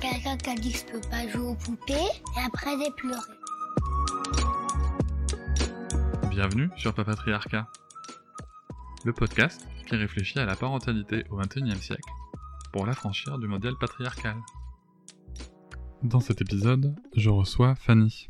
Quelqu'un qui a dit que je peux pas jouer aux poupées et après j'ai pleuré. Bienvenue sur Papatriarcat, le podcast qui réfléchit à la parentalité au XXIe siècle pour l'affranchir du modèle patriarcal. Dans cet épisode, je reçois Fanny.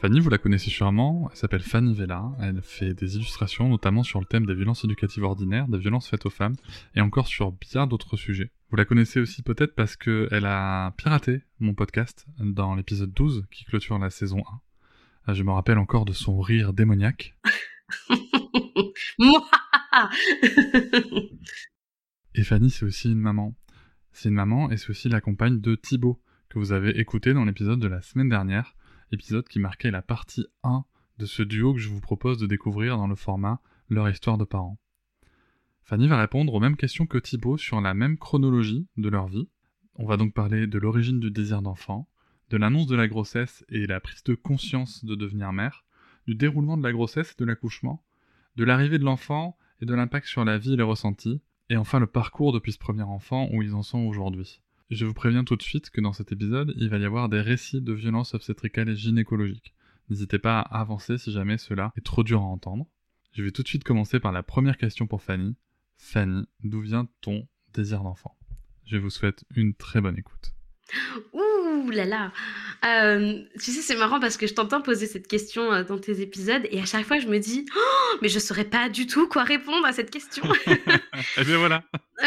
Fanny, vous la connaissez sûrement, elle s'appelle Fanny Vella, elle fait des illustrations notamment sur le thème des violences éducatives ordinaires, des violences faites aux femmes, et encore sur bien d'autres sujets. Vous la connaissez aussi peut-être parce qu'elle a piraté mon podcast dans l'épisode 12 qui clôture la saison 1. Je me rappelle encore de son rire démoniaque. et Fanny, c'est aussi une maman. C'est une maman et c'est aussi la compagne de Thibaut, que vous avez écouté dans l'épisode de la semaine dernière, épisode qui marquait la partie 1 de ce duo que je vous propose de découvrir dans le format Leur histoire de parents. Fanny va répondre aux mêmes questions que Thibaut sur la même chronologie de leur vie. On va donc parler de l'origine du désir d'enfant, de l'annonce de la grossesse et la prise de conscience de devenir mère, du déroulement de la grossesse et de l'accouchement, de l'arrivée de l'enfant et de l'impact sur la vie et les ressentis, et enfin le parcours depuis ce premier enfant où ils en sont aujourd'hui. Je vous préviens tout de suite que dans cet épisode, il va y avoir des récits de violences obstétricales et gynécologiques. N'hésitez pas à avancer si jamais cela est trop dur à entendre. Je vais tout de suite commencer par la première question pour Fanny. Fanny, d'où vient ton désir d'enfant? Je vous souhaite une très bonne écoute. Ouh là là euh, Tu sais, c'est marrant parce que je t'entends poser cette question euh, dans tes épisodes et à chaque fois je me dis oh, mais je saurais pas du tout quoi répondre à cette question. et eh bien voilà.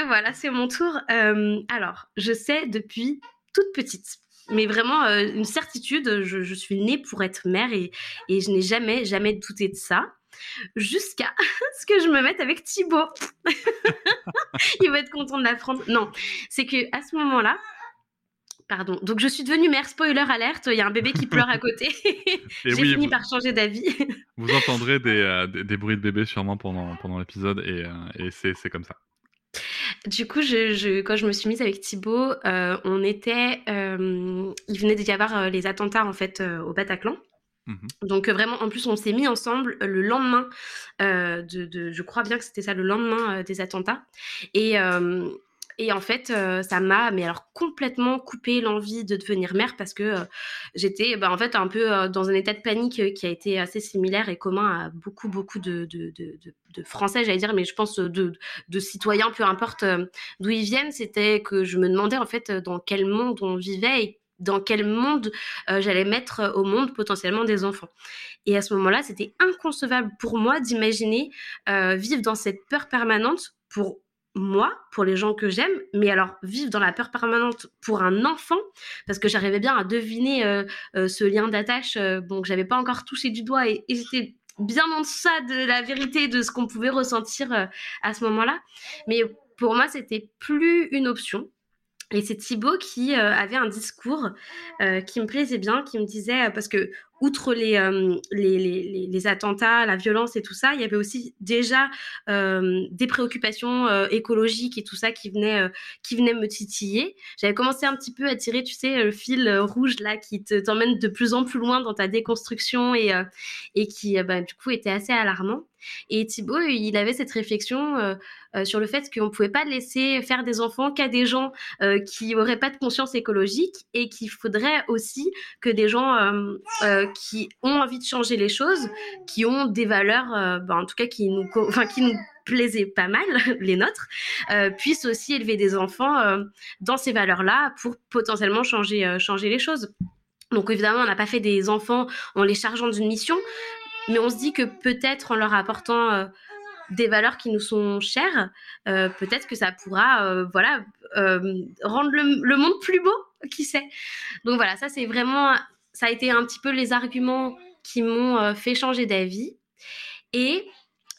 voilà, c'est mon tour. Euh, alors, je sais depuis toute petite, mais vraiment une certitude, je, suis née pour être mère et, et je n'ai jamais, jamais douté de ça jusqu'à ce que je me mette avec Thibaut. Il va être content de l'apprendre. Non, c'est que à ce moment-là, Pardon. Donc je suis devenue mère. Spoiler alerte, il y a un bébé qui pleure à côté. J'ai fini par changer d'avis. vous entendrez euh, des, des, bruits de bébé sûrement pendant, pendant l'épisode et, euh, et c'est comme ça. Du coup, je, quand je me suis mise avec Thibaut, euh, on était, il venait d'y avoir les attentats en fait au Bataclan. Mmh Donc vraiment, en plus, on s'est mis ensemble le lendemain de, de, je crois bien que c'était ça, le lendemain des attentats. Et et en fait, euh, ça m'a, mais alors complètement coupé l'envie de devenir mère parce que euh, j'étais, bah, en fait, un peu euh, dans un état de panique qui a été assez similaire et commun à beaucoup, beaucoup de, de, de, Français, j'allais dire, mais je pense de, de citoyens, peu importe d'où ils viennent. C'était que je me demandais en fait dans quel monde on vivait et dans quel monde j'allais mettre au monde potentiellement des enfants. Et à ce moment-là, c'était inconcevable pour moi d'imaginer vivre dans cette peur permanente pour moi, pour les gens que j'aime, mais alors vivre dans la peur permanente pour un enfant, parce que j'arrivais bien à deviner euh, euh, ce lien d'attache, euh, bon, que j'avais pas encore touché du doigt et, j'étais bien en deçà de la vérité de ce qu'on pouvait ressentir à ce moment-là. Mais pour moi, c'était plus une option. Et c'est Thibaut qui avait un discours qui me plaisait bien, qui me disait, parce que outre euh, les, les, les, attentats, la violence et tout ça, il y avait aussi déjà euh, des préoccupations euh, écologiques et tout ça qui venaient, qui venaient me titiller. J'avais commencé un petit peu à tirer, tu sais, le fil rouge là qui t'emmène de plus en plus loin dans ta déconstruction et, et qui, bah, du coup, était assez alarmant. Et Thibaut, il avait cette réflexion sur le fait qu'on ne pouvait pas laisser faire des enfants qu'à des gens qui n'auraient pas de conscience écologique et qu'il faudrait aussi que des gens qui ont envie de changer les choses, qui ont des valeurs, euh, bah, en tout cas qui nous, enfin, plaisaient pas mal, les nôtres, euh, puissent aussi élever des enfants euh, dans ces valeurs-là pour potentiellement changer, les choses. Donc évidemment, on n'a pas fait des enfants en les chargeant d'une mission, mais on se dit que peut-être en leur apportant des valeurs qui nous sont chères, peut-être que ça pourra, voilà, rendre le, monde plus beau, qui sait. Donc voilà, ça c'est vraiment ça a été un petit peu les arguments qui m'ont euh, fait changer d'avis. Et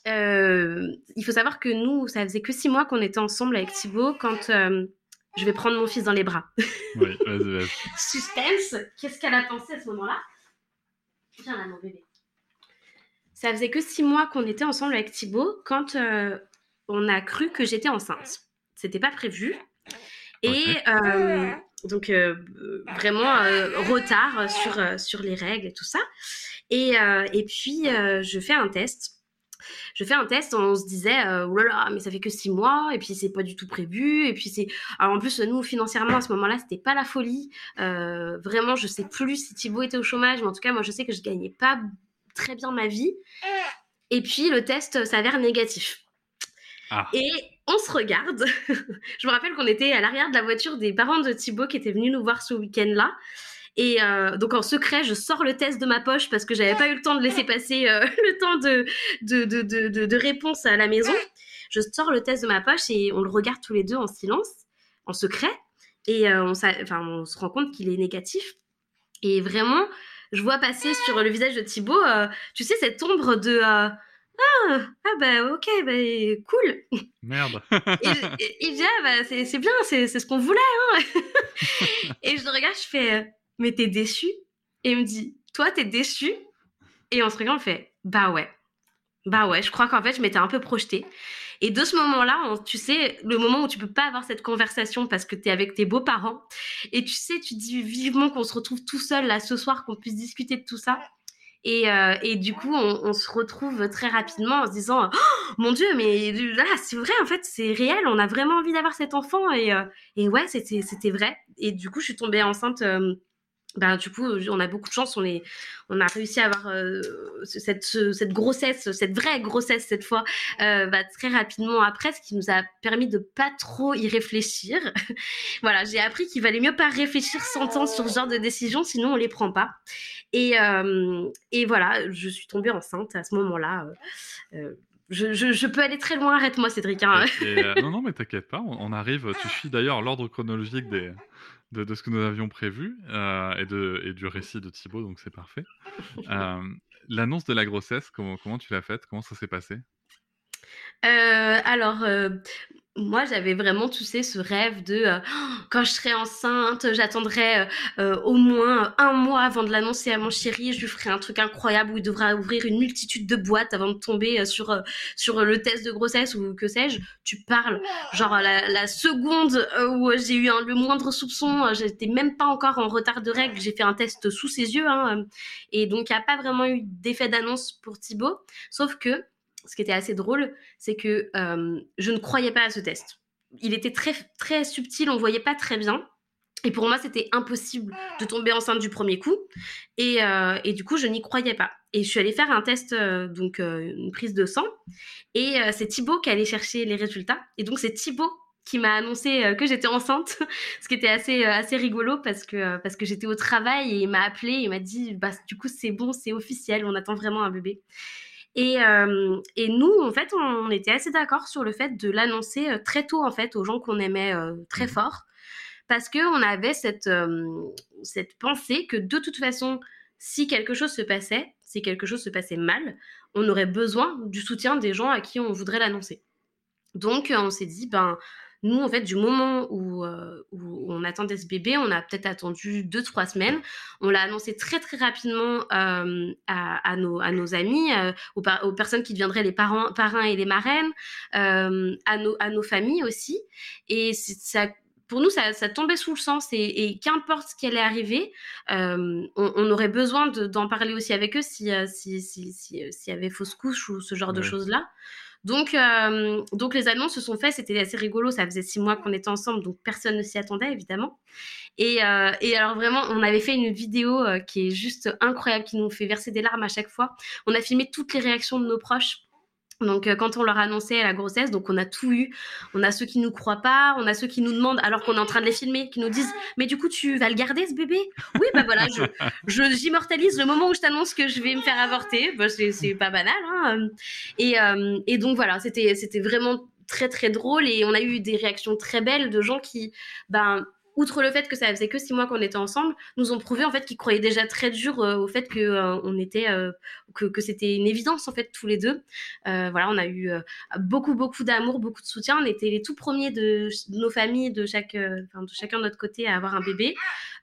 euh, il faut savoir que nous, ça faisait que six mois qu'on était ensemble avec Thibaut quand, euh, je vais prendre mon fils dans les bras. Oui, vas-y, vas-y. Suspense, qu'est-ce qu'elle a pensé à ce moment-là? Viens là, mon bébé. Ça faisait que six mois qu'on était ensemble avec Thibaut quand euh, on a cru que j'étais enceinte. C'était pas prévu. Et donc, euh, vraiment retard sur, sur les règles et tout ça. Et, et puis, je fais un test je fais un test, on se disait, euh, oh là là, mais ça fait que six mois, et puis c'est pas du tout prévu, et puis c'est. Alors en plus, nous, financièrement, à ce moment-là, c'était pas la folie. Euh, vraiment, je sais plus si Thibaut était au chômage, mais en tout cas, moi, je sais que je gagnais pas très bien ma vie. Et puis, le test s'avère négatif. Ah. Et on se regarde. je me rappelle qu'on était à l'arrière de la voiture des parents de Thibaut qui étaient venus nous voir ce week-end-là. Et euh, donc en secret, je sors le test de ma poche parce que j'avais pas eu le temps de laisser passer euh, le temps de de, de, de, réponse à la maison. Je sors le test de ma poche et on le regarde tous les deux en silence, en secret. Et euh, on, on se rend compte qu'il est négatif. Et vraiment, je vois passer sur le visage de Thibaut, tu sais, cette ombre de ah, ah bah ok, bah cool. Merde. il dit ah bah c'est bien, c'est ce qu'on voulait. Hein. et je le regarde, je fais mais t'es déçu? Et il me dit, toi, t'es déçu? Et on se regarde, on fait, bah ouais. Bah ouais, je crois qu'en fait, je m'étais un peu projetée. Et de ce moment-là, tu sais, le moment où tu peux pas avoir cette conversation parce que tu es avec tes beaux-parents, et tu sais, tu dis vivement qu'on se retrouve tout seul là ce soir, qu'on puisse discuter de tout ça. Et, euh, et du coup, on, se retrouve très rapidement en se disant oh, Mon Dieu, mais là, c'est vrai, en fait, c'est réel, on a vraiment envie d'avoir cet enfant. Et, euh, et ouais, c'était vrai. Et du coup, je suis tombée enceinte. Euh, ben, du coup, on a beaucoup de chance. On, est, on a réussi à avoir euh, cette, cette, grossesse, cette vraie grossesse cette fois, euh, bah, très rapidement après, ce qui nous a permis de pas trop y réfléchir. voilà, j'ai appris qu'il valait mieux pas réfléchir 100 ans sur ce genre de décision, sinon on les prend pas. Et, euh, et voilà, je suis tombée enceinte à ce moment-là. Je, je, peux aller très loin, arrête-moi Cédric. Hein. non, non, mais t'inquiète pas, on, arrive, tu suis d'ailleurs l'ordre chronologique des, de, ce que nous avions prévu euh, et, de, et du récit de Thibaut, donc c'est parfait. Euh, l'annonce de la grossesse, comment, comment tu l'as faite? Comment ça s'est passé? Euh, Alors, moi, j'avais vraiment, tu sais, ce rêve de euh, quand je serai enceinte, j'attendrai euh, euh, au moins un mois avant de l'annoncer à mon chéri. Je lui ferai un truc incroyable où il devra ouvrir une multitude de boîtes avant de tomber sur sur le test de grossesse ou que sais-je. Tu parles, genre la, seconde où j'ai eu le moindre soupçon, j'étais même pas encore en retard de règles. J'ai fait un test sous ses yeux, hein, et donc il n'y a pas vraiment eu d'effet d'annonce pour Thibaut. Sauf que ce qui était assez drôle, c'est que je ne croyais pas à ce test. Il était très, très subtil, on voyait pas très bien. Et pour moi, c'était impossible de tomber enceinte du premier coup. Et, du coup, je n'y croyais pas. Et je suis allée faire un test, donc une prise de sang. Et c'est Thibaut qui allait chercher les résultats. Et donc, c'est Thibaut qui m'a annoncé que j'étais enceinte, ce qui était assez, assez rigolo parce que, que j'étais au travail et il m'a appelé. Il m'a dit, bah, du coup, c'est bon, c'est officiel, on attend vraiment un bébé. Et, euh, et, nous, en fait, on était assez d'accord sur le fait de l'annoncer euh, très tôt, en fait, aux gens qu'on aimait euh, très mmh fort, parce qu'on avait cette, cette pensée que de toute façon, si quelque chose se passait, si quelque chose se passait mal, on aurait besoin du soutien des gens à qui on voudrait l'annoncer. Donc, on s'est dit, ben, nous, en fait, du moment où, euh, on attendait ce bébé, on a peut-être attendu deux, trois semaines. On l'a annoncé très, très rapidement euh, à, nos, à nos amis, euh, aux, personnes qui deviendraient les parents, parrains et les marraines, à, nos, à nos familles aussi. Et ça pour nous, ça, tombait sous le sens et, qu'importe ce qui allait arriver, on, aurait besoin d'en parler aussi avec eux s'il si, si, si, y avait fausse couche ou ce genre de choses-là. Donc, euh, donc les annonces se sont faites, c'était assez rigolo. Ça faisait six mois qu'on était ensemble, donc personne ne s'y attendait évidemment. Et, euh, et, alors vraiment, on avait fait une vidéo euh, qui est juste incroyable, qui nous fait verser des larmes à chaque fois. On a filmé toutes les réactions de nos proches. Donc euh, quand on leur a annoncé la grossesse, donc on a tout eu. On a ceux qui nous croient pas, on a ceux qui nous demandent alors qu'on est en train de les filmer, qui nous disent mais du coup tu vas le garder ce bébé? Oui bah voilà, je j'immortalise le moment où je t'annonce que je vais me faire avorter. Bah, c'est pas banal. Hein et, euh, et donc voilà, c'était c'était vraiment très très drôle et on a eu des réactions très belles de gens qui ben outre le fait que ça faisait que six mois qu'on était ensemble, nous ont prouvé en fait qu'ils croyaient déjà très dur au fait que on était que, que c'était une évidence en fait tous les deux. voilà, on a eu beaucoup beaucoup d'amour, beaucoup de soutien. On était les tout premiers de, nos familles, de chaque, de chacun de notre côté à avoir un bébé.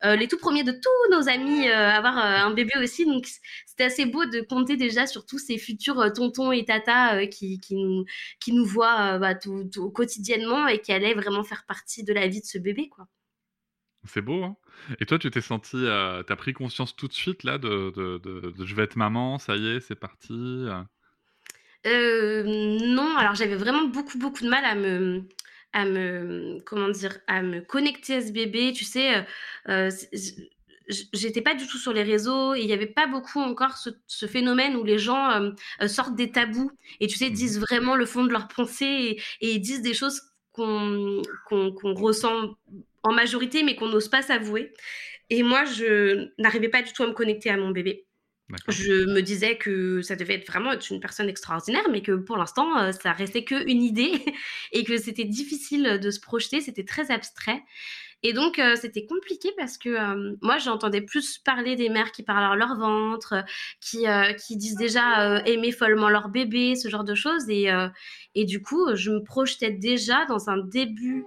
les tout premiers de tous nos amis à avoir un bébé aussi. Donc c'était assez beau de compter déjà sur tous ces futurs tontons et tatas qui, nous qui nous voient bah, tout, quotidiennement et qui allaient vraiment faire partie de la vie de ce bébé quoi. C'est beau, hein Et toi, tu t'es senti, euh, t'as pris conscience tout de suite là de, de, de, je vais être maman, ça y est, c'est parti. Euh? Euh, non, alors j'avais vraiment beaucoup beaucoup de mal à me, à me, comment dire, à me connecter à ce bébé. Tu sais, j'étais pas du tout sur les réseaux et il y avait pas beaucoup encore ce, phénomène où les gens sortent des tabous et tu sais mmh disent vraiment le fond de leurs pensées et, et disent des choses qu'on qu'on ressent en majorité, mais qu'on n'ose pas s'avouer. Et moi, je n'arrivais pas du tout à me connecter à mon bébé. Je me disais que ça devait être vraiment être une personne extraordinaire, mais que pour l'instant, euh, ça restait qu'une idée et que c'était difficile de se projeter, c'était très abstrait. Et donc, euh, c'était compliqué parce que euh, moi, j'entendais plus parler des mères qui parlent à leur ventre, qui, qui disent déjà aimer follement leur bébé, ce genre de choses. Et, et du coup, je me projetais déjà dans un début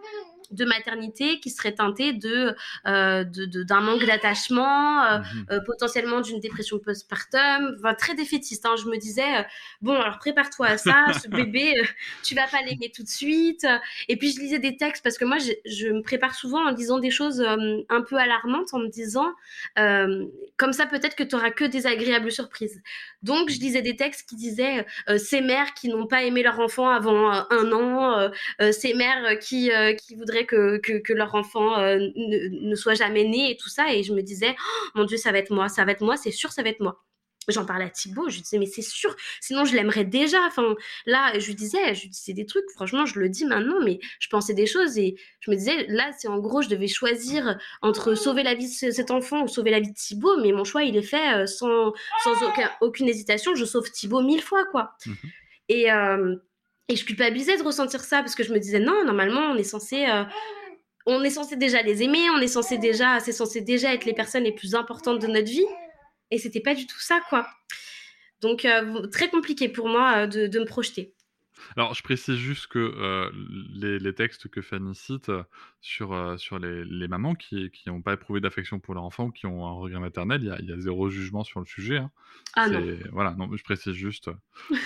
de maternité qui serait teintée de, euh, d'un manque d'attachement, euh, mhm. euh, potentiellement d'une dépression postpartum, enfin, très défaitiste. Hein. Je me disais, bon, alors prépare-toi à ça, ce bébé, tu vas pas l'aimer tout de suite. Et puis je lisais des textes parce que moi, je, me prépare souvent en disant des choses un peu alarmantes, en me disant, comme ça, peut-être que tu auras que des agréables surprises. Donc, je lisais des textes qui disaient ces mères qui n'ont pas aimé leur enfant avant un an, ces mères qui, qui voudraient que, que, leur enfant euh, ne, soit jamais né et tout ça. Et je me disais, oh, mon Dieu, ça va être moi, ça va être moi, c'est sûr, ça va être moi. J'en parlais à Thibaut, je lui disais, mais c'est sûr, sinon je l'aimerais déjà. Enfin, là, je lui disais, je lui disais des trucs, franchement, je le dis maintenant, mais je pensais des choses et je me disais, là, c'est en gros, je devais choisir entre sauver la vie de cet enfant ou sauver la vie de Thibaut, mais mon choix, il est fait euh, sans, sans aucun, aucune hésitation. Je sauve Thibaut mille fois, quoi. Mmh et, euh, et je culpabilisais de ressentir ça parce que je me disais non, normalement on est censé euh, on est censé déjà les aimer, on est censé déjà c'est censé déjà être les personnes les plus importantes de notre vie et c'était pas du tout ça quoi. Donc euh, très compliqué pour moi euh, de, me projeter. Alors, je précise juste que les, textes que Fanny cite sur, sur les, les, mamans qui n'ont pas éprouvé d'affection pour leur enfant ou qui ont un regret maternel, il y a, y a, zéro jugement sur le sujet. Hein. Ah non. Voilà, non, je précise juste.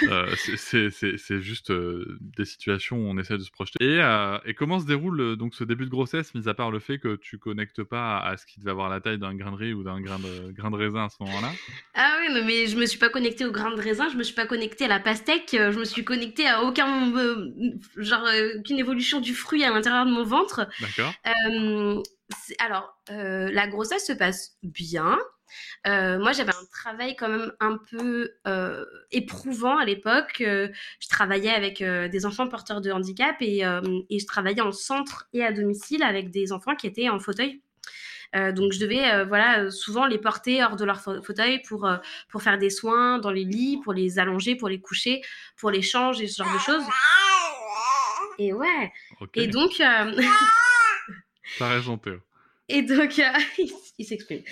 euh, c'est juste des situations où on essaie de se projeter. Et, et comment se déroule donc ce début de grossesse, mis à part le fait que tu connectes pas à, ce qui devait avoir la taille d'un grain de riz ou d'un grain de, grain de raisin à ce moment-là? Ah oui, mais je me suis pas connectée au grain de raisin, je me suis pas connectée à la pastèque, je me suis connectée à aucun genre aucune évolution du fruit à l'intérieur de mon ventre. D'accord. alors, la grossesse se passe bien. Euh, moi, j'avais un travail quand même un peu euh, éprouvant à l'époque. Euh, je travaillais avec des enfants porteurs de handicap et, et, je travaillais en centre et à domicile avec des enfants qui étaient en fauteuil. Donc je devais voilà souvent les porter hors de leur fauteuil pour pour faire des soins dans les lits, pour les allonger, pour les coucher, pour les changer, ce genre de choses. Et ouais. Et donc. T'as raison Théo. Et donc, euh, il, s'exprime.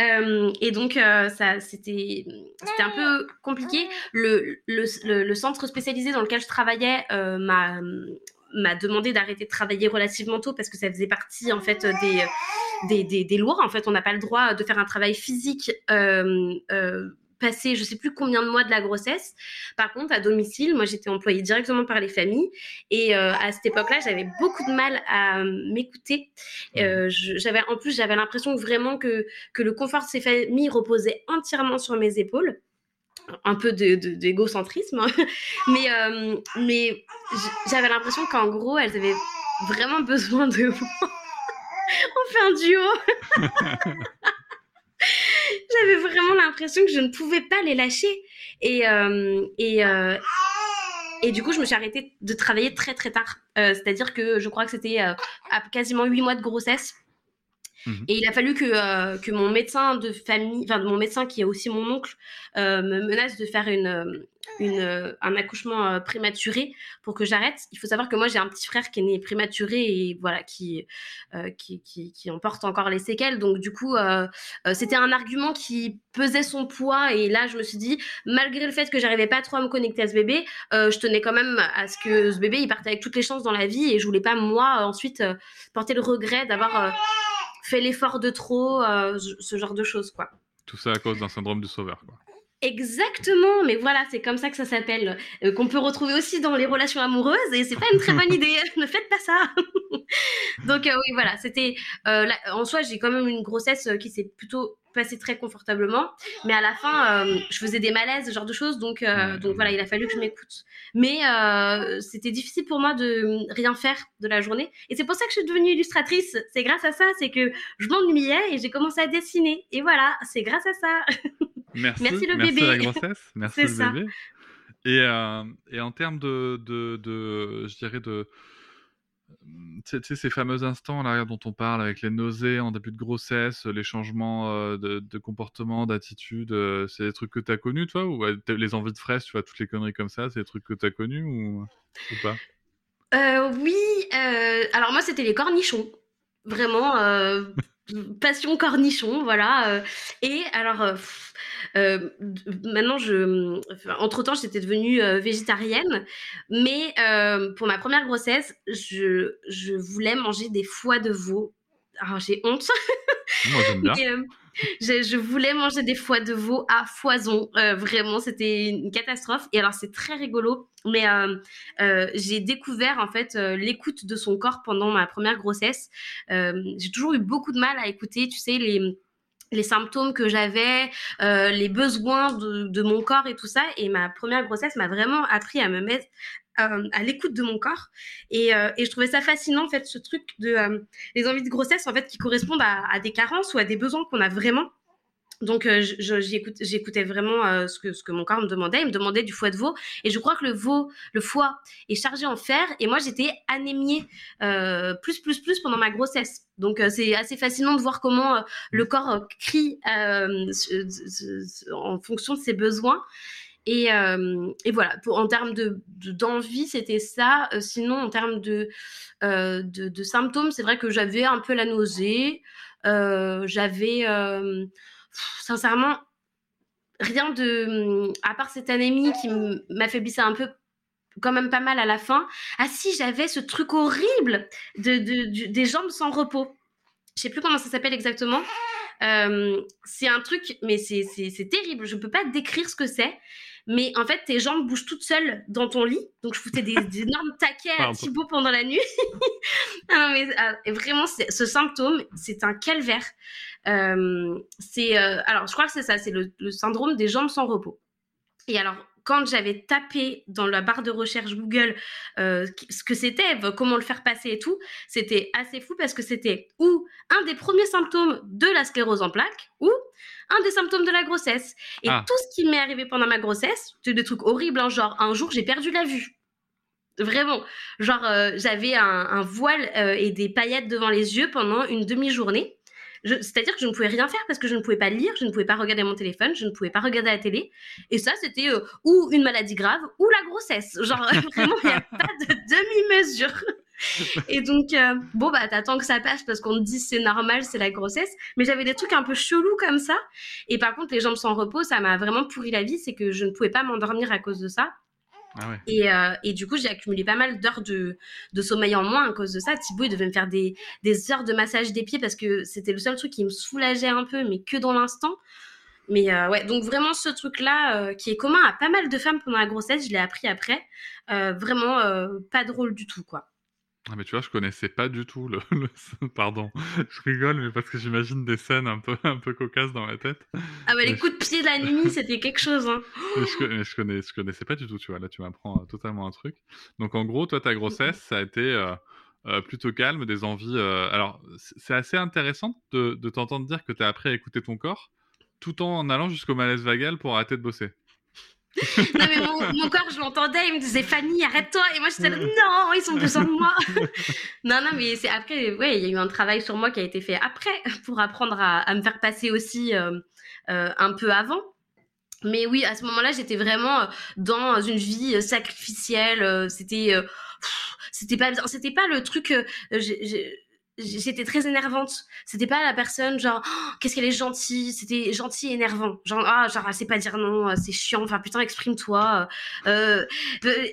Euh, et donc, euh, ça, c'était, c'était un peu compliqué. Le, le, le, centre spécialisé dans lequel je travaillais m'a, m'a demandé d'arrêter de travailler relativement tôt parce que ça faisait partie en fait des, des, des, des lois. En fait, on n'a pas le droit de faire un travail physique passé je sais plus combien de mois de la grossesse. Par contre, à domicile, moi j'étais employée directement par les familles et euh, à cette époque-là, j'avais beaucoup de mal à euh, m'écouter. Euh, j'avais en plus j'avais l'impression vraiment que que le confort de ces familles reposait entièrement sur mes épaules. Un peu d'égocentrisme, de, hein. mais mais j'avais l'impression qu'en gros, elles avaient vraiment besoin de moi. On fait un duo. J'avais vraiment l'impression que je ne pouvais pas les lâcher. Et, euh, et, euh, et du coup, je me suis arrêtée de travailler très très tard. Euh, c'est-à-dire que je crois que c'était à quasiment huit mois de grossesse. Mmh et il a fallu que, euh, que mon médecin de famille, enfin mon médecin qui est aussi mon oncle, euh, me menace de faire une, euh, un accouchement prématuré pour que j'arrête. Il faut savoir que moi j'ai un petit frère qui est né prématuré et voilà qui, qui, qui, qui, en porte encore les séquelles. Donc du coup, c'était un argument qui pesait son poids et là je me suis dit, malgré le fait que j'arrivais pas trop à me connecter à ce bébé, je tenais quand même à ce que ce bébé il parte avec toutes les chances dans la vie et je voulais pas moi ensuite porter le regret d'avoir fait l'effort de trop, euh, ce genre de choses, quoi. Tout ça à cause d'un syndrome du sauveur, quoi. Exactement, mais voilà, c'est comme ça que ça s'appelle, euh, qu'on peut retrouver aussi dans les relations amoureuses, et c'est pas une très bonne idée, ne faites pas ça. Donc euh, oui, voilà, c'était, en soi, j'ai quand même une grossesse qui s'est plutôt passée très confortablement, mais à la fin, je faisais des malaises, ce genre de choses, donc, donc voilà, il a fallu que je m'écoute. Mais c'était difficile pour moi de rien faire de la journée, et c'est pour ça que je suis devenue illustratrice. C'est grâce à ça, c'est que je m'ennuyais et j'ai commencé à dessiner, et voilà, c'est grâce à ça. Merci, merci le merci bébé. la grossesse, merci le ça. bébé. Et, et en termes de, de, de, je dirais de tu sais, ces fameux instants dont on parle avec les nausées en début de grossesse, les changements de, comportement, d'attitude, c'est des trucs que tu as connus, toi Ou les envies de fraises, tu vois, toutes les conneries comme ça, c'est des trucs que tu as connus ou, pas? Oui, alors moi c'était les cornichons. Vraiment, passion cornichon, voilà. et alors euh, maintenant, je, entre temps, j'étais devenue euh, végétarienne, mais euh, pour ma première grossesse, je, je voulais manger des foies de veau. Alors, j'ai honte. Moi, j'aime bien. je, je, voulais manger des foies de veau à foison. vraiment, c'était une catastrophe. Et alors, c'est très rigolo. Mais j'ai découvert en fait l'écoute de son corps pendant ma première grossesse. j'ai toujours eu beaucoup de mal à écouter, tu sais, les les symptômes que j'avais, euh, les besoins de, mon corps et tout ça. Et ma première grossesse m'a vraiment appris à me mettre euh, à l'écoute de mon corps. Et, euh, et, je trouvais ça fascinant, en fait, ce truc de les envies de grossesse, en fait, qui correspondent à, à des carences ou à des besoins qu'on a vraiment. Donc, euh, j'écoutais vraiment euh, ce, que, mon corps me demandait. Il me demandait du foie de veau. Et je crois que le veau, le foie est chargé en fer. Et moi, j'étais anémiée euh, plus, plus, plus pendant ma grossesse. Donc, c'est assez fascinant de voir comment le corps crie en fonction de ses besoins. Et, voilà, en termes d'envie, de, c'était ça. sinon, en termes de, de symptômes, c'est vrai que j'avais un peu la nausée. j'avais sincèrement, rien de. Hum, à part cette anémie qui m'affaiblissait un peu quand même pas mal à la fin. Ah si, j'avais ce truc horrible de, des jambes sans repos. Je sais plus comment ça s'appelle exactement. c'est un truc, mais c'est terrible. Je ne peux pas décrire ce que c'est. Mais en fait, tes jambes bougent toutes seules dans ton lit. Donc, je foutais des, énormes taquets à Thibaut pendant la nuit. non, mais ah, vraiment, ce symptôme, c'est un calvaire. Euh, c'est euh, alors, je crois que c'est ça, c'est le, le syndrome des jambes sans repos. Et alors, quand j'avais tapé dans la barre de recherche Google euh, ce que c'était, comment le faire passer et tout, c'était assez fou parce que c'était ou un des premiers symptômes de la sclérose en plaques ou un des symptômes de la grossesse. Et ah. tout ce qui m'est arrivé pendant ma grossesse, c'est des trucs horribles, hein, genre un jour j'ai perdu la vue. Vraiment, genre euh, j'avais un, voile euh, et des paillettes devant les yeux pendant une demi-journée. C'est-à-dire que je ne pouvais rien faire parce que je ne pouvais pas lire, je ne pouvais pas regarder mon téléphone, je ne pouvais pas regarder la télé. Et ça, c'était euh, ou une maladie grave ou la grossesse. Genre, vraiment, il n'y a pas de demi-mesure. Et donc, euh, bon, bah, t'attends que ça passe parce qu'on te dit c'est normal, c'est la grossesse. Mais j'avais des trucs un peu chelous comme ça. Et par contre, les jambes sans repos, ça m'a vraiment pourri la vie. C'est que je ne pouvais pas m'endormir à cause de ça. Ah et, euh, et, du coup, j'ai accumulé pas mal d'heures de, sommeil en moins à cause de ça. Thibaut, il devait me faire des, des heures de massage des pieds parce que c'était le seul truc qui me soulageait un peu, mais que dans l'instant. Mais euh, ouais, donc vraiment ce truc-là euh, qui est commun à pas mal de femmes pendant la grossesse, je l'ai appris après. vraiment pas drôle du tout, quoi. Ah mais tu vois, je connaissais pas du tout le, pardon, je rigole mais parce que j'imagine des scènes un peu un peu cocasses dans ma tête. Ah bah les coups de pied la nuit, c'était quelque chose hein. je, je, connais, je connaissais pas du tout, tu vois. Là, tu m'apprends euh, totalement un truc. Donc en gros, toi ta grossesse, ça a été euh, euh, plutôt calme, des envies alors c'est assez intéressant de, de t'entendre dire que tu as appris à écouter ton corps tout en allant jusqu'au malaise vagal pour arrêter de bosser. Non, mais mon, corps, je l'entendais, il me disait Fanny, arrête-toi. Et moi, j'étais là, non, ils ont besoin de moi. non, non, mais c'est après, ouais, il y a eu un travail sur moi qui a été fait après pour apprendre à, me faire passer aussi euh, euh, un peu avant. Mais oui, à ce moment-là, j'étais vraiment dans une vie sacrificielle. C'était, c'était pas, c'était pas le truc j'étais très énervante. C'était pas la personne genre oh, qu'est-ce qu'elle est gentille, c'était gentil et énervant. Genre ah genre elle sait pas dire non, euh, c'est chiant. Enfin putain exprime-toi. Euh, euh,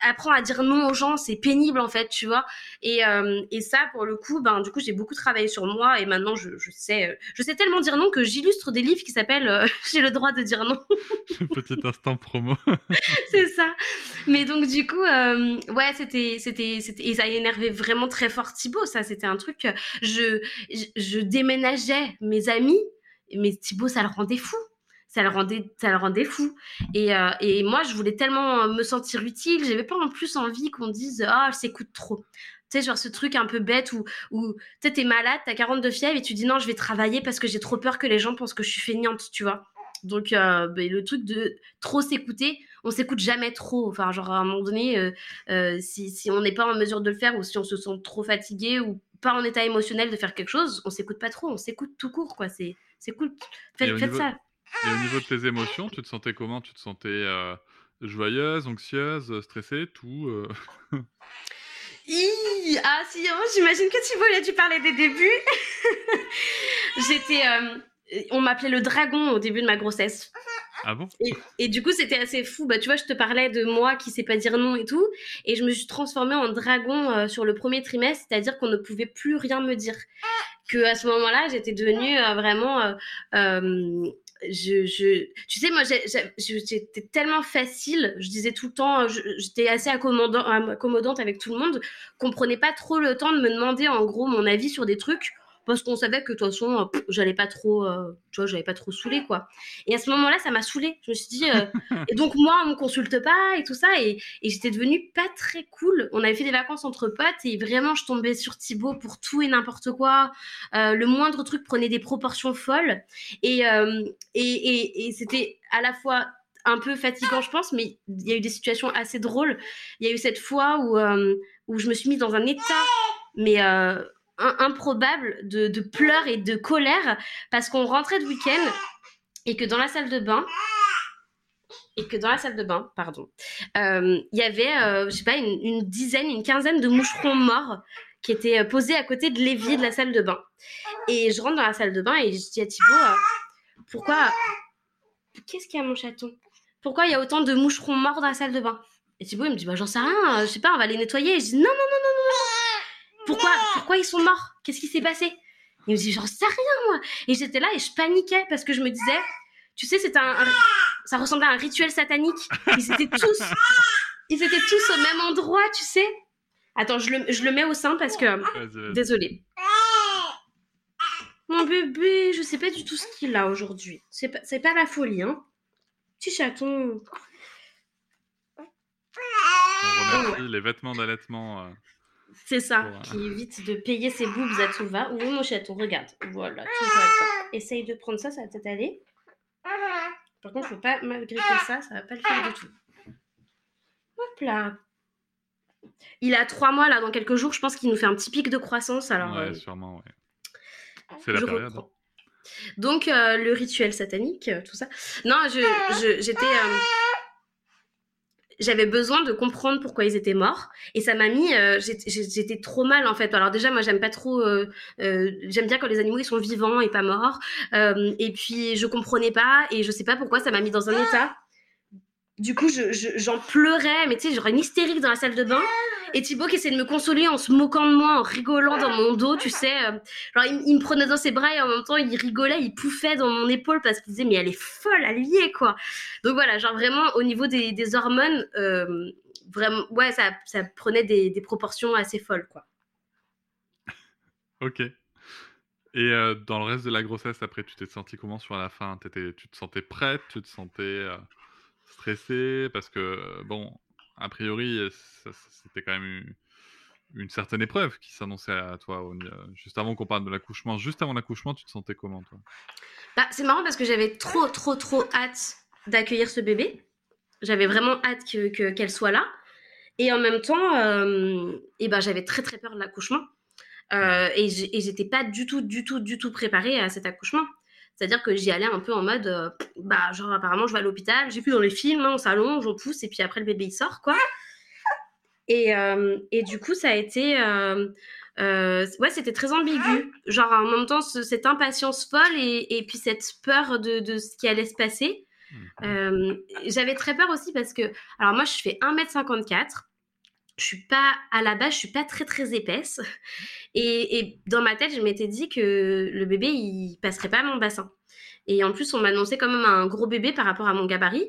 apprends à dire non aux gens, c'est pénible en fait, tu vois. Et, euh, et ça pour le coup ben du coup j'ai beaucoup travaillé sur moi et maintenant je, je sais je sais tellement dire non que j'illustre des livres qui s'appellent j'ai le droit de dire non. Petit instant promo. c'est ça. Mais donc du coup ouais c'était c'était et ça énervé vraiment très fort Thibaut ça c'était un truc. Je, je, déménageais mes amis, mais Thibaut, ça le rendait fou. Ça le rendait, ça le rendait fou. Et, euh, et moi, je voulais tellement me sentir utile. J'avais pas en plus envie qu'on dise Ah, oh, s'écoute trop. Tu sais, genre ce truc un peu bête où, où tu es malade, t'as 42 fièvres et tu dis non, je vais travailler parce que j'ai trop peur que les gens pensent que je suis feignante, tu vois. Donc, euh, ben, le truc de trop s'écouter, on s'écoute jamais trop. Enfin, genre, à un moment donné, euh, euh, si, si, on n'est pas en mesure de le faire ou si on se sent trop fatigué ou pas en état émotionnel de faire quelque chose, on s'écoute pas trop. On s'écoute tout court, quoi. C'est, c'est cool. Faites, faites ça. Et au niveau de tes émotions, tu te sentais comment? Tu te sentais joyeuse, anxieuse, stressée, tout Ah si, j'imagine que tu voulais tu parler des débuts. J'étais on m'appelait le dragon au début de ma grossesse. Ah et, du coup, c'était assez fou. Bah, tu vois, je te parlais de moi qui sait pas dire non et tout. Et je me suis transformée en dragon euh, sur le premier trimestre, c'est-à-dire qu'on ne pouvait plus rien me dire. Que à ce moment-là, j'étais devenue euh, vraiment. Euh, je, tu sais, moi, j'étais tellement facile. Je disais tout le temps, j'étais assez accommodante avec tout le monde, qu'on prenait pas trop le temps de me demander en gros mon avis sur des trucs parce qu'on savait que de toute façon, euh, j'allais pas trop, euh, tu vois, j'allais pas trop saouler quoi. Et à ce moment-là, ça m'a saoulé. Je me suis dit, euh, et donc moi, on me consulte pas et tout ça, et, j'étais devenue pas très cool. On avait fait des vacances entre potes et vraiment, je tombais sur Thibaut pour tout et n'importe quoi. le moindre truc prenait des proportions folles, et, et, et c'était à la fois un peu fatigant, je pense, mais il y a eu des situations assez drôles. Il y a eu cette fois où, où je me suis mise dans un état, mais improbable de, pleurs et de colère parce qu'on rentrait de week-end et que dans la salle de bain, et que dans la salle de bain, pardon, euh, il y avait, euh, je sais pas, une, dizaine, une quinzaine de moucherons morts qui étaient euh, posés à côté de l'évier de la salle de bain. Et je rentre dans la salle de bain et je dis à Thibaut, pourquoi, qu'est-ce qu'il y a mon chaton? Pourquoi il y a autant de moucherons morts dans la salle de bain? Et Thibaut il me dit, bah j'en sais rien, je sais pas, on va les nettoyer. Et je dis, non, non, non, non, non pourquoi, pourquoi ils sont morts? Qu'est-ce qui s'est passé? Il me dit, j'en sais rien, moi. Et j'étais là et je paniquais parce que je me disais, tu sais, c'était un, ça ressemblait à un rituel satanique. Ils étaient tous, ils étaient tous au même endroit, tu sais. Attends, je le, je le mets au sein parce que, désolé. Mon bébé, je sais pas du tout ce qu'il a aujourd'hui. C'est pas, c'est pas la folie, hein. Petit chaton. On remercie les vêtements d'allaitement. Euh, c'est ça, qui évite de payer ses boobs à tout va. Oui, mon chaton, regarde. Voilà, tout va bien. Essaye de prendre ça, ça va peut-être aller. Par contre, faut pas malgré ça, ça va pas le faire du tout. Hop là. Il a trois mois là, dans quelques jours, je pense qu'il nous fait un petit pic de croissance. Alors, ouais, euh, sûrement, ouais. C'est la période. Donc, euh, le rituel satanique, tout ça. Non, je, j'étais. Euh, j'avais besoin de comprendre pourquoi ils étaient morts. Et ça m'a mis euh, j'étais trop mal en fait. Alors déjà moi j'aime pas trop euh, euh, j'aime bien quand les animaux ils sont vivants et pas morts. Et puis je comprenais pas et je sais pas pourquoi ça m'a mis dans un état. Du coup, j'en pleurais, mais tu sais, j'aurais une hystérique dans la salle de bain. Et Thibaut qui essaie de me consoler en se moquant de moi, en rigolant dans mon dos, tu sais. Euh, genre, il, me prenait dans ses bras et en même temps, il rigolait, il pouffait dans mon épaule parce qu'il disait, mais elle est folle, elle y est, quoi. Donc voilà, genre vraiment, au niveau des, hormones, euh, vraiment, ouais, ça, prenait des, proportions assez folles, quoi. Ok. Et euh, dans le reste de la grossesse, après, tu t'es sentie comment sur la fin? Tu te sentais prête? Tu te sentais stressé parce que, bon, a priori, c'était quand même une, certaine épreuve qui s'annonçait à toi juste avant qu'on parle de l'accouchement. Juste avant l'accouchement, tu te sentais comment, toi? Bah, C'est marrant parce que j'avais trop, trop, trop hâte d'accueillir ce bébé. J'avais vraiment hâte qu'elle que, qu'elle soit là. Et en même temps, euh, et ben, j'avais très très peur de l'accouchement. Euh, et j'étais pas du tout, du tout, du tout préparée à cet accouchement. C'est-à-dire que j'y allais un peu en mode, euh, bah, genre, apparemment, je vais à l'hôpital, j'ai vu dans les films, hein, on s'allonge, on pousse, et puis après, le bébé, il sort, quoi. Et, euh, et du coup, ça a été. ouais, c'était très ambigu. Genre, en même temps, cette impatience folle et, et puis cette peur de, de, ce qui allait se passer. Mmh. J'avais très peur aussi parce que, alors moi, je fais 1m54 je suis pas à la base, je suis pas très très épaisse. Et, dans ma tête, je m'étais dit que le bébé il passerait pas à mon bassin. Et en plus, on m'annonçait quand même un gros bébé par rapport à mon gabarit.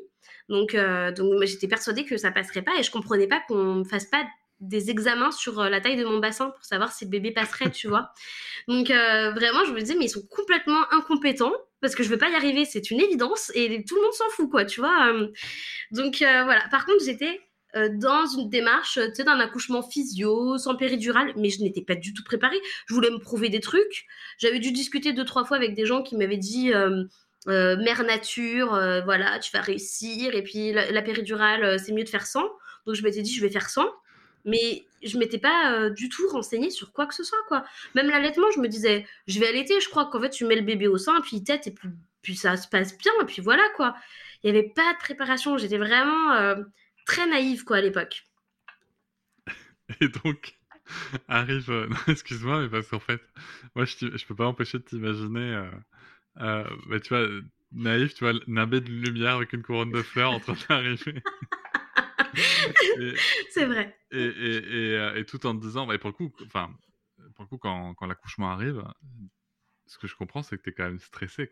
Donc, euh, donc j'étais persuadée que ça passerait pas et je comprenais pas qu'on fasse pas des examens sur euh, la taille de mon bassin pour savoir si le bébé passerait, tu vois. Donc euh, vraiment, je me disais, mais ils sont complètement incompétents parce que je veux pas y arriver, c'est une évidence et tout le monde s'en fout, quoi, tu vois. Donc voilà. Par contre, j'étais euh, dans une démarche, tu sais, d'un accouchement physio, sans péridurale, mais je n'étais pas du tout préparée. Je voulais me prouver des trucs. J'avais dû discuter deux, trois fois avec des gens qui m'avaient dit euh, euh, mère nature, voilà, tu vas réussir, et puis la, péridurale, c'est mieux de faire sans. Donc je m'étais dit, je vais faire sans. Mais je m'étais pas du tout renseignée sur quoi que ce soit, quoi. Même l'allaitement, je me disais, je vais allaiter, je crois qu'en fait, tu mets le bébé au sein, puis il tête, et puis, puis ça se passe bien, et puis voilà, quoi. Il n'y avait pas de préparation. J'étais vraiment très naïve quoi à l'époque. Et donc arrive, euh, excuse-moi, mais parce qu'en fait, moi je, je peux pas empêcher de t'imaginer, euh, euh, bah, tu vois, naïf, tu vois, nimbé de lumière avec une couronne de fleurs en train d'arriver. C'est vrai. Et, et, et, tout en te disant, bah, pour le coup, enfin, pour le coup, quand, quand l'accouchement arrive, ce que je comprends, c'est que tu es quand même stressé.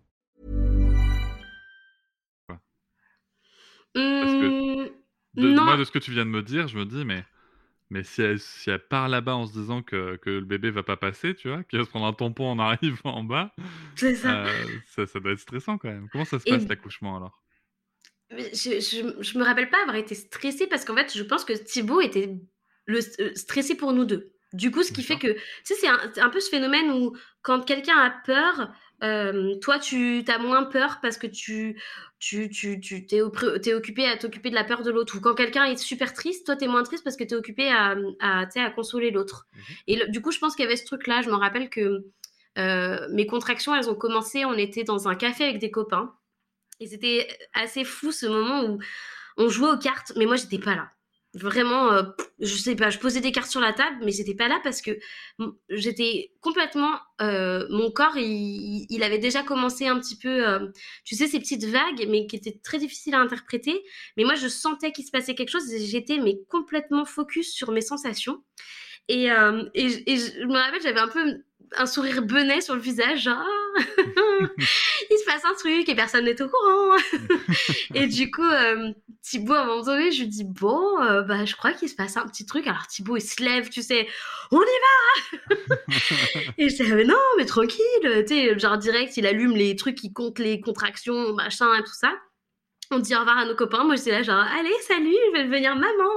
Parce que mmh, de, moi, de ce que tu viens de me dire, je me dis, mais, mais si, elle, si elle part là-bas en se disant que, que le bébé va pas passer, tu vois, qu'il va se prendre un tampon en arrivant en bas, ça. Euh, ça. ça. doit être stressant quand même. Comment ça se passe l'accouchement alors? Je, je, je, me rappelle pas avoir été stressée parce qu'en fait, je pense que Thibaut était le, euh, stressé pour nous deux. Du coup, ce qui fait que, tu sais, c'est un, un, peu ce phénomène où quand quelqu'un a peur, euh, toi, tu as moins peur parce que tu tu tu tu t'es, es occupé à t'occuper de la peur de l'autre. Ou quand quelqu'un est super triste, toi, tu es moins triste parce que tu es occupé à, à, à consoler l'autre. Mmh Et du coup, je pense qu'il y avait ce truc-là. Je me rappelle que euh, mes contractions, elles ont commencé, on était dans un café avec des copains. Et c'était assez fou ce moment où on jouait aux cartes, mais moi, j'étais pas là vraiment, euh, je sais pas, je posais des cartes sur la table, mais j'étais pas là parce que j'étais complètement, euh, mon corps, il, il, avait déjà commencé un petit peu, euh, tu sais, ces petites vagues, mais qui étaient très difficiles à interpréter. Mais moi, je sentais qu'il se passait quelque chose et j'étais mais complètement focus sur mes sensations. Et, et, et je me rappelle, j'avais un peu un sourire benet sur le visage, genre il se passe un truc et personne n'est au courant. et du coup, euh, Thibaut, à un moment donné, je lui dis bon, euh, bah je crois qu'il se passe un petit truc. Alors Thibaut, il se lève, tu sais, on y va. et je dis mais non, mais tranquille, tu sais, genre direct, il allume les trucs qui comptent les contractions, machin et tout ça on dit au revoir à nos copains. Moi, j'étais là, genre, allez, salut, je vais devenir maman.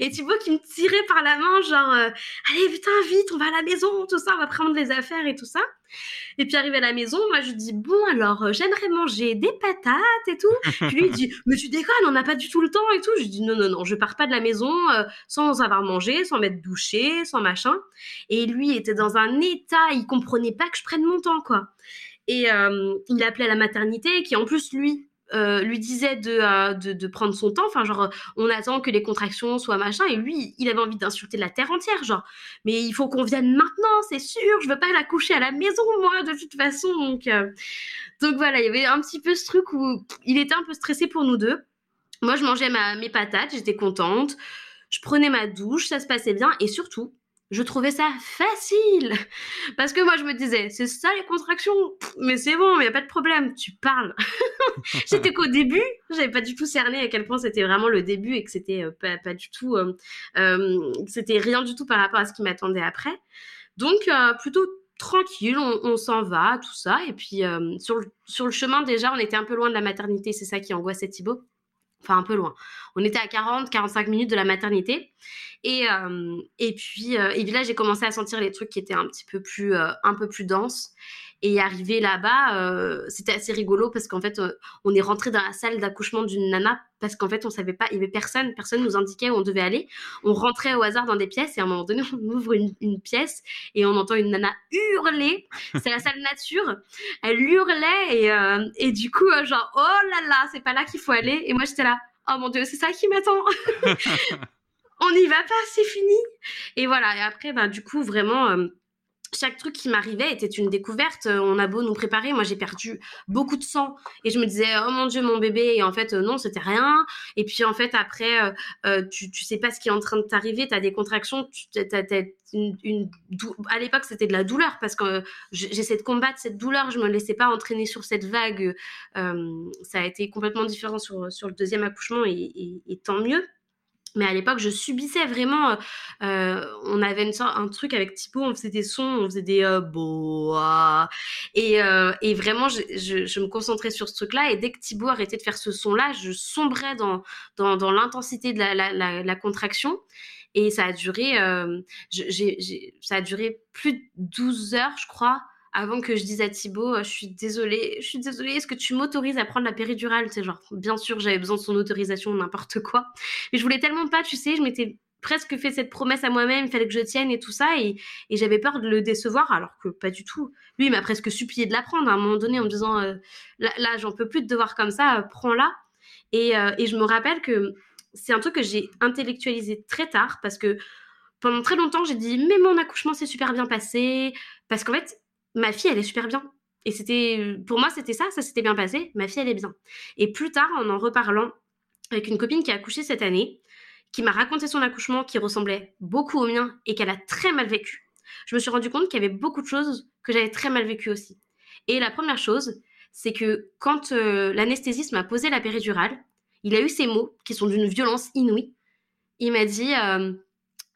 Et Thibaut qui me tirait par la main, genre, euh, allez, putain, vite, on va à la maison, tout ça, on va prendre les affaires et tout ça. Et puis, arrivé à la maison, moi, je dis, bon, alors, euh, j'aimerais manger des patates et tout. Puis lui, il dit, mais tu déconnes, on n'a pas du tout le temps et tout. Je dis, non, non, non, je pars pas de la maison euh, sans avoir mangé, sans m'être douché, sans machin. Et lui était dans un état, il comprenait pas que je prenne mon temps, quoi. Et il appelait la maternité, qui en plus, lui, euh, lui disait euh, de, de, prendre son temps, enfin genre on attend que les contractions soient machin, et lui il avait envie d'insulter la terre entière, genre. Mais il faut qu'on vienne maintenant, c'est sûr, je veux pas la coucher à la maison moi de toute façon, donc euh, donc voilà, il y avait un petit peu ce truc où il était un peu stressé pour nous deux. Moi je mangeais ma, mes patates, j'étais contente, je prenais ma douche, ça se passait bien, et surtout je trouvais ça facile. Parce que moi, je me disais, c'est ça les contractions, mais c'est bon, il n'y a pas de problème, tu parles. c'était qu'au début, j'avais pas du tout cerné à quel point c'était vraiment le début et que c'était euh, pas, du tout, euh, euh, c'était rien du tout par rapport à ce qui m'attendait après. Donc, plutôt tranquille, on, s'en va, tout ça. Et puis, sur, le, sur le chemin, déjà, on était un peu loin de la maternité, c'est ça qui angoissait Thibaut enfin un peu loin. On était à 40, 45 minutes de la maternité. Et, euh, puis, euh, et là, j'ai commencé à sentir les trucs qui étaient un petit peu plus, euh, un peu plus denses. Et arrivé là-bas, c'était assez rigolo parce qu'en fait, on est rentré dans la salle d'accouchement d'une nana parce qu'en fait, on savait pas, il y avait personne, personne nous indiquait où on devait aller. On rentrait au hasard dans des pièces et à un moment donné, on ouvre une, une pièce et on entend une nana hurler. C'est la salle nature. Elle hurlait et, et du coup, genre, oh là là, c'est pas là qu'il faut aller. Et moi, j'étais là, oh mon dieu, c'est ça qui m'attend. on n'y va pas, c'est fini. Et voilà, et après, ben, du coup, vraiment, euh, chaque truc qui m'arrivait était une découverte. Euh, on a beau nous préparer, moi j'ai perdu beaucoup de sang et je me disais oh mon dieu mon bébé et en fait euh, non c'était rien. Et puis en fait après tu, tu sais pas ce qui est en train de t'arriver, tu as des contractions, tu, une, à l'époque c'était de la douleur parce que j'essaie de combattre cette douleur, je me laissais pas entraîner sur cette vague. ça a été complètement différent sur, sur le deuxième accouchement et tant mieux. Mais à l'époque, je subissais vraiment. Euh, euh, on avait une sorte, un truc avec Thibaut, on faisait des sons, on faisait des euh. Et, euh, et vraiment, je, me concentrais sur ce truc-là. Et dès que Thibaut arrêtait de faire ce son-là, je sombrais dans, dans, l'intensité de la, la, contraction. Et ça a duré, j'ai, ça a duré plus de 12 heures, je crois avant que je dise à Thibaut, euh, je suis désolée, je suis désolée, est-ce que tu m'autorises à prendre la péridurale? C'est genre, bien sûr, j'avais besoin de son autorisation, n'importe quoi. Mais je voulais tellement pas, tu sais, je m'étais presque fait cette promesse à moi-même, il fallait que je tienne et tout ça, et, j'avais peur de le décevoir, alors que pas du tout. Lui, il m'a presque supplié de la prendre à un moment donné en me disant, euh, là, j'en peux plus de devoir comme ça, euh, prends-la. Et, et je me rappelle que c'est un truc que j'ai intellectualisé très tard, parce que pendant très longtemps, j'ai dit, mais mon accouchement s'est super bien passé, parce qu'en fait, ma fille, elle est super bien. Et c'était, pour moi, c'était ça, ça s'était bien passé, ma fille, elle est bien. Et plus tard, en en reparlant avec une copine qui a accouché cette année, qui m'a raconté son accouchement qui ressemblait beaucoup au mien et qu'elle a très mal vécu, je me suis rendu compte qu'il y avait beaucoup de choses que j'avais très mal vécues aussi. Et la première chose, c'est que quand euh, l'anesthésiste m'a posé la péridurale, il a eu ces mots qui sont d'une violence inouïe. Il m'a dit euh,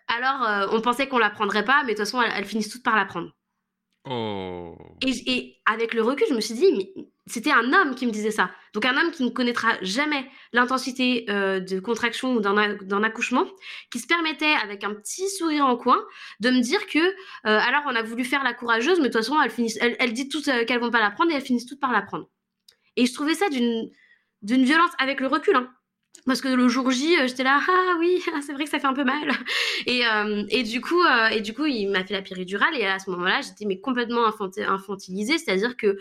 Alors, euh, on pensait qu'on la prendrait pas, mais de toute façon, elles, elles finissent toutes par la prendre. Oh. Et, avec le recul, je me suis dit, mais c'était un homme qui me disait ça. Donc un homme qui ne connaîtra jamais l'intensité euh, de contraction ou d'un accouchement, qui se permettait, avec un petit sourire en coin, de me dire que, euh, alors on a voulu faire la courageuse, mais de toute façon, elle, finissent, elle, dit toutes euh, qu'elles vont pas la prendre et elles finissent toutes par la prendre. Et je trouvais ça d'une violence, avec le recul, hein, parce que le jour J, euh, j'étais là, ah oui, c'est vrai que ça fait un peu mal. Et, euh, et du coup, euh, et du coup, il m'a fait la péridurale et à ce moment-là, j'étais mais complètement infantilisée, c'est-à-dire que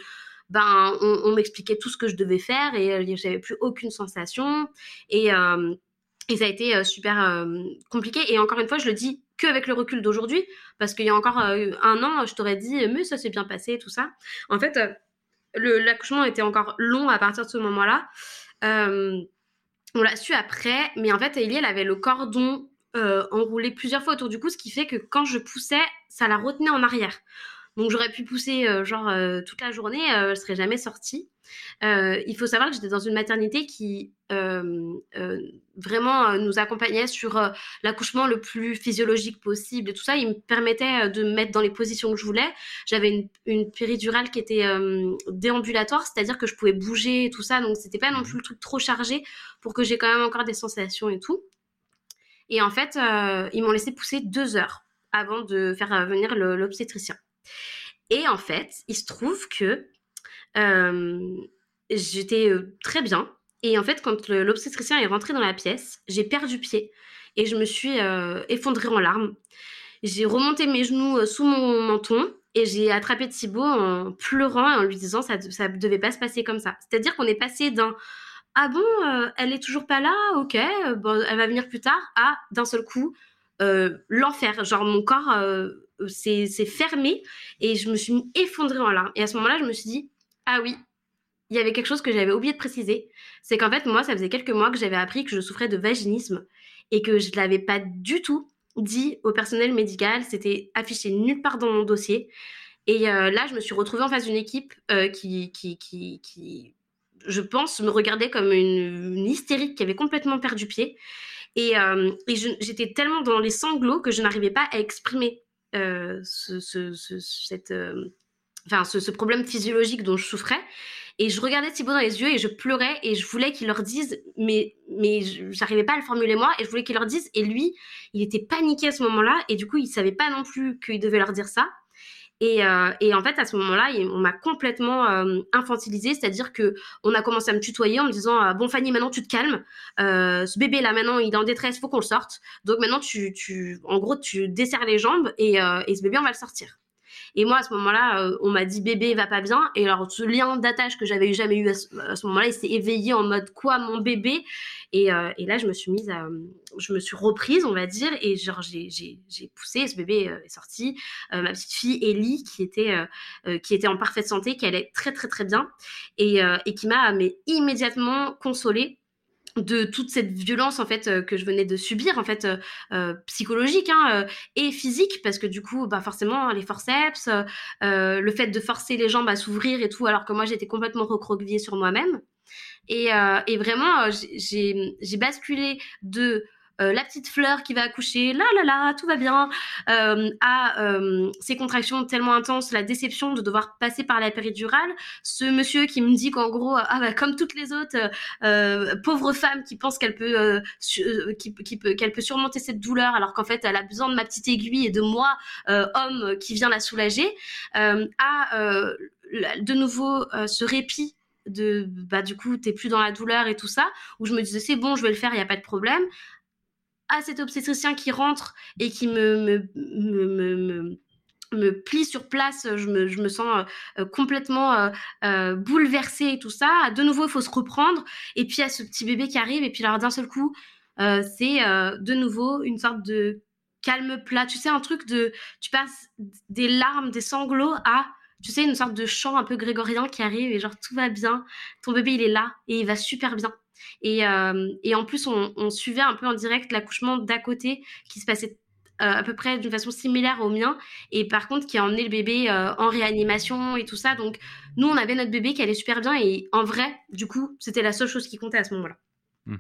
ben on, m'expliquait tout ce que je devais faire et j'avais plus aucune sensation et et ça a été super compliqué. Et encore une fois, je le dis que avec le recul d'aujourd'hui, parce qu'il y a encore un an, je t'aurais dit, mais ça s'est bien passé, tout ça. En fait, l'accouchement était encore long à partir de ce moment-là. On l'a su après, mais en fait, Ellie, elle avait le cordon euh, enroulé plusieurs fois autour du cou, ce qui fait que quand je poussais, ça la retenait en arrière. Donc j'aurais pu pousser euh, genre euh, toute la journée, elle serait jamais sortie. il faut savoir que j'étais dans une maternité qui vraiment nous accompagnait sur l'accouchement le plus physiologique possible et tout ça. Il me permettait de me mettre dans les positions que je voulais. J'avais une, une, péridurale qui était déambulatoire, c'est-à-dire que je pouvais bouger et tout ça, donc c'était pas non mmh plus le truc trop chargé pour que j'ai quand même encore des sensations et tout. Et en fait, ils m'ont laissé pousser deux heures avant de faire venir l'obstétricien. Et en fait, il se trouve que euh, j'étais euh, très bien. Et en fait, quand l'obstétricien est rentré dans la pièce, j'ai perdu pied et je me suis euh, effondrée en larmes. J'ai remonté mes genoux sous mon menton et j'ai attrapé Thibaut en pleurant et en lui disant ça ça devait pas se passer comme ça. C'est-à-dire qu'on est passé d'un ah bon elle est toujours pas là ok elle va venir plus tard à d'un seul coup l'enfer genre mon corps c'est fermé et je me suis effondrée en larmes. Et à ce moment-là, je me suis dit, ah oui, il y avait quelque chose que j'avais oublié de préciser. C'est qu'en fait, moi, ça faisait quelques mois que j'avais appris que je souffrais de vaginisme et que je ne l'avais pas du tout dit au personnel médical, c'était affiché nulle part dans mon dossier. Et là, je me suis retrouvée en face d'une équipe qui, qui, qui, qui, je pense, me regardait comme une, hystérique qui avait complètement perdu pied. Et, et j'étais tellement dans les sanglots que je n'arrivais pas à exprimer ce, ce, ce, cette, enfin, ce, problème physiologique dont je souffrais. Et je regardais Thibaut dans les yeux et je pleurais et je voulais qu'il leur dise, mais, mais j'arrivais pas à le formuler moi et je voulais qu'il leur dise. Et lui, il était paniqué à ce moment-là et du coup, il savait pas non plus qu'il devait leur dire ça. Et, euh, et, en fait, à ce moment-là, on m'a complètement euh, infantilisée, c'est-à-dire que on a commencé à me tutoyer en me disant euh, bon Fanny, maintenant tu te calmes, ce bébé là maintenant il est en détresse, faut qu'on le sorte. Donc maintenant tu, tu, en gros, tu desserres les jambes et, et ce bébé on va le sortir. Et moi, à ce moment-là, euh, on m'a dit bébé va pas bien. Et alors, ce lien d'attache que j'avais jamais eu à ce, moment-là, il s'est éveillé en mode quoi, mon bébé? Et, euh, et, là, je me suis mise à, je me suis reprise, on va dire, et genre j'ai, poussé. Ce bébé euh, est sorti. ma petite fille Ellie, qui était, qui était en parfaite santé, qui allait très très très bien, et, et qui m'a immédiatement consolée de toute cette violence en fait euh, que je venais de subir en fait euh, euh, psychologique hein, et physique parce que du coup bah forcément les forceps le fait de forcer les jambes à s'ouvrir et tout alors que moi j'étais complètement recroquevillée sur moi-même. Et, et vraiment j'ai basculé de euh, la petite fleur qui va accoucher, là là là, tout va bien, euh, à euh, ces contractions tellement intenses, la déception de devoir passer par la péridurale, ce monsieur qui me dit qu'en gros, ah bah, comme toutes les autres pauvres femmes qui pensent qu'elle peut, qui, peut, peut surmonter cette douleur, alors qu'en fait elle a besoin de ma petite aiguille et de moi, homme, qui vient la soulager, à de nouveau ce répit de bah du coup t'es plus dans la douleur et tout ça où je me disais c'est bon je vais le faire il y a pas de problème à cet obstétricien qui rentre et qui me, me, me, plie sur place, je me, sens euh, complètement euh, euh, bouleversée et tout ça. De nouveau, il faut se reprendre. Et puis, il y a ce petit bébé qui arrive. Et puis, alors, d'un seul coup, c'est de nouveau une sorte de calme plat. Tu sais, un truc de. Tu passes des larmes, des sanglots à. Tu sais, une sorte de chant un peu grégorien qui arrive et genre tout va bien. Ton bébé, il est là et il va super bien. Et, euh, et en plus, on, suivait un peu en direct l'accouchement d'à côté qui se passait euh, à peu près d'une façon similaire au mien. Et par contre qui a emmené le bébé euh, en réanimation et tout ça. Donc nous on avait notre bébé qui allait super bien. Et en vrai du coup c'était la seule chose qui comptait à ce moment-là. Mmh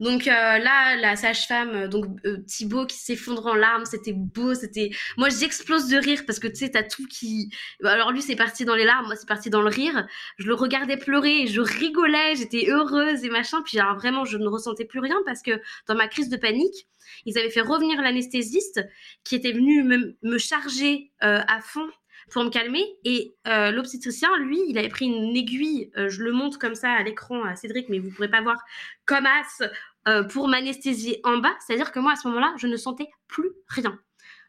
donc euh, là, la sage-femme, euh, donc euh, Thibaut qui s'effondre en larmes, c'était beau, c'était. Moi, j'explose de rire parce que tu sais, t'as tout qui. Alors lui, c'est parti dans les larmes, moi, c'est parti dans le rire. Je le regardais pleurer, et je rigolais, j'étais heureuse et machin. Puis vraiment, je ne ressentais plus rien parce que dans ma crise de panique, ils avaient fait revenir l'anesthésiste qui était venu me, charger à fond pour me calmer. Et l'obstétricien, lui, il avait pris une aiguille, je le montre comme ça à l'écran à Cédric, mais vous ne pourrez pas voir, comme as euh, pour m'anesthésier en bas. C'est-à-dire que moi, à ce moment-là, je ne sentais plus rien.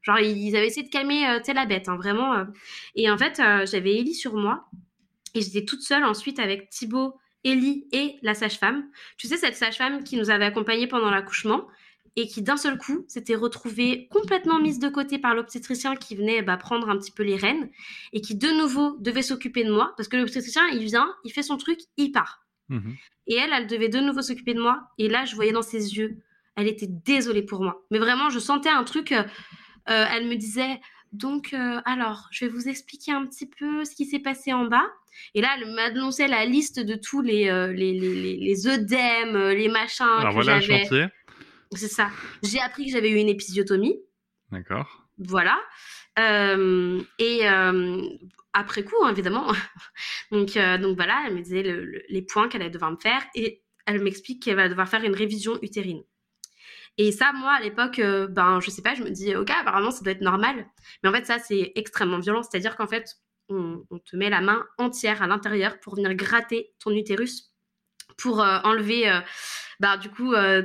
Genre, ils avaient essayé de calmer euh, la bête, hein, vraiment. Euh. Et en fait, j'avais Ellie sur moi. Et j'étais toute seule ensuite avec Thibaut, Ellie et la sage-femme. Tu sais, cette sage-femme qui nous avait accompagnés pendant l'accouchement et qui d'un seul coup s'était retrouvée complètement mise de côté par l'obstétricien qui venait bah, prendre un petit peu les rênes et qui de nouveau devait s'occuper de moi parce que l'obstétricien il vient, il fait son truc, il part. Mmh et elle, elle devait de nouveau s'occuper de moi. Et là, je voyais dans ses yeux, elle était désolée pour moi. Mais vraiment, je sentais un truc. Euh, euh, elle me disait, donc, euh, alors, je vais vous expliquer un petit peu ce qui s'est passé en bas. Et là, elle m'annonçait la liste de tous les, les, les, les, œdèmes, les machins alors que voilà j'avais. C'est ça. J'ai appris que j'avais eu une épisiotomie. D'accord. Voilà. Et après coup, hein, évidemment. donc, euh, donc voilà, elle me disait les points qu'elle allait devoir me faire et elle m'explique qu'elle va devoir faire une révision utérine. Et ça, moi, à l'époque, euh, ben, je sais pas, je me dis, ok, apparemment, ça doit être normal. Mais en fait, ça, c'est extrêmement violent. C'est-à-dire qu'en fait, on, te met la main entière à l'intérieur pour venir gratter ton utérus, pour euh, enlever bah, du coup, euh,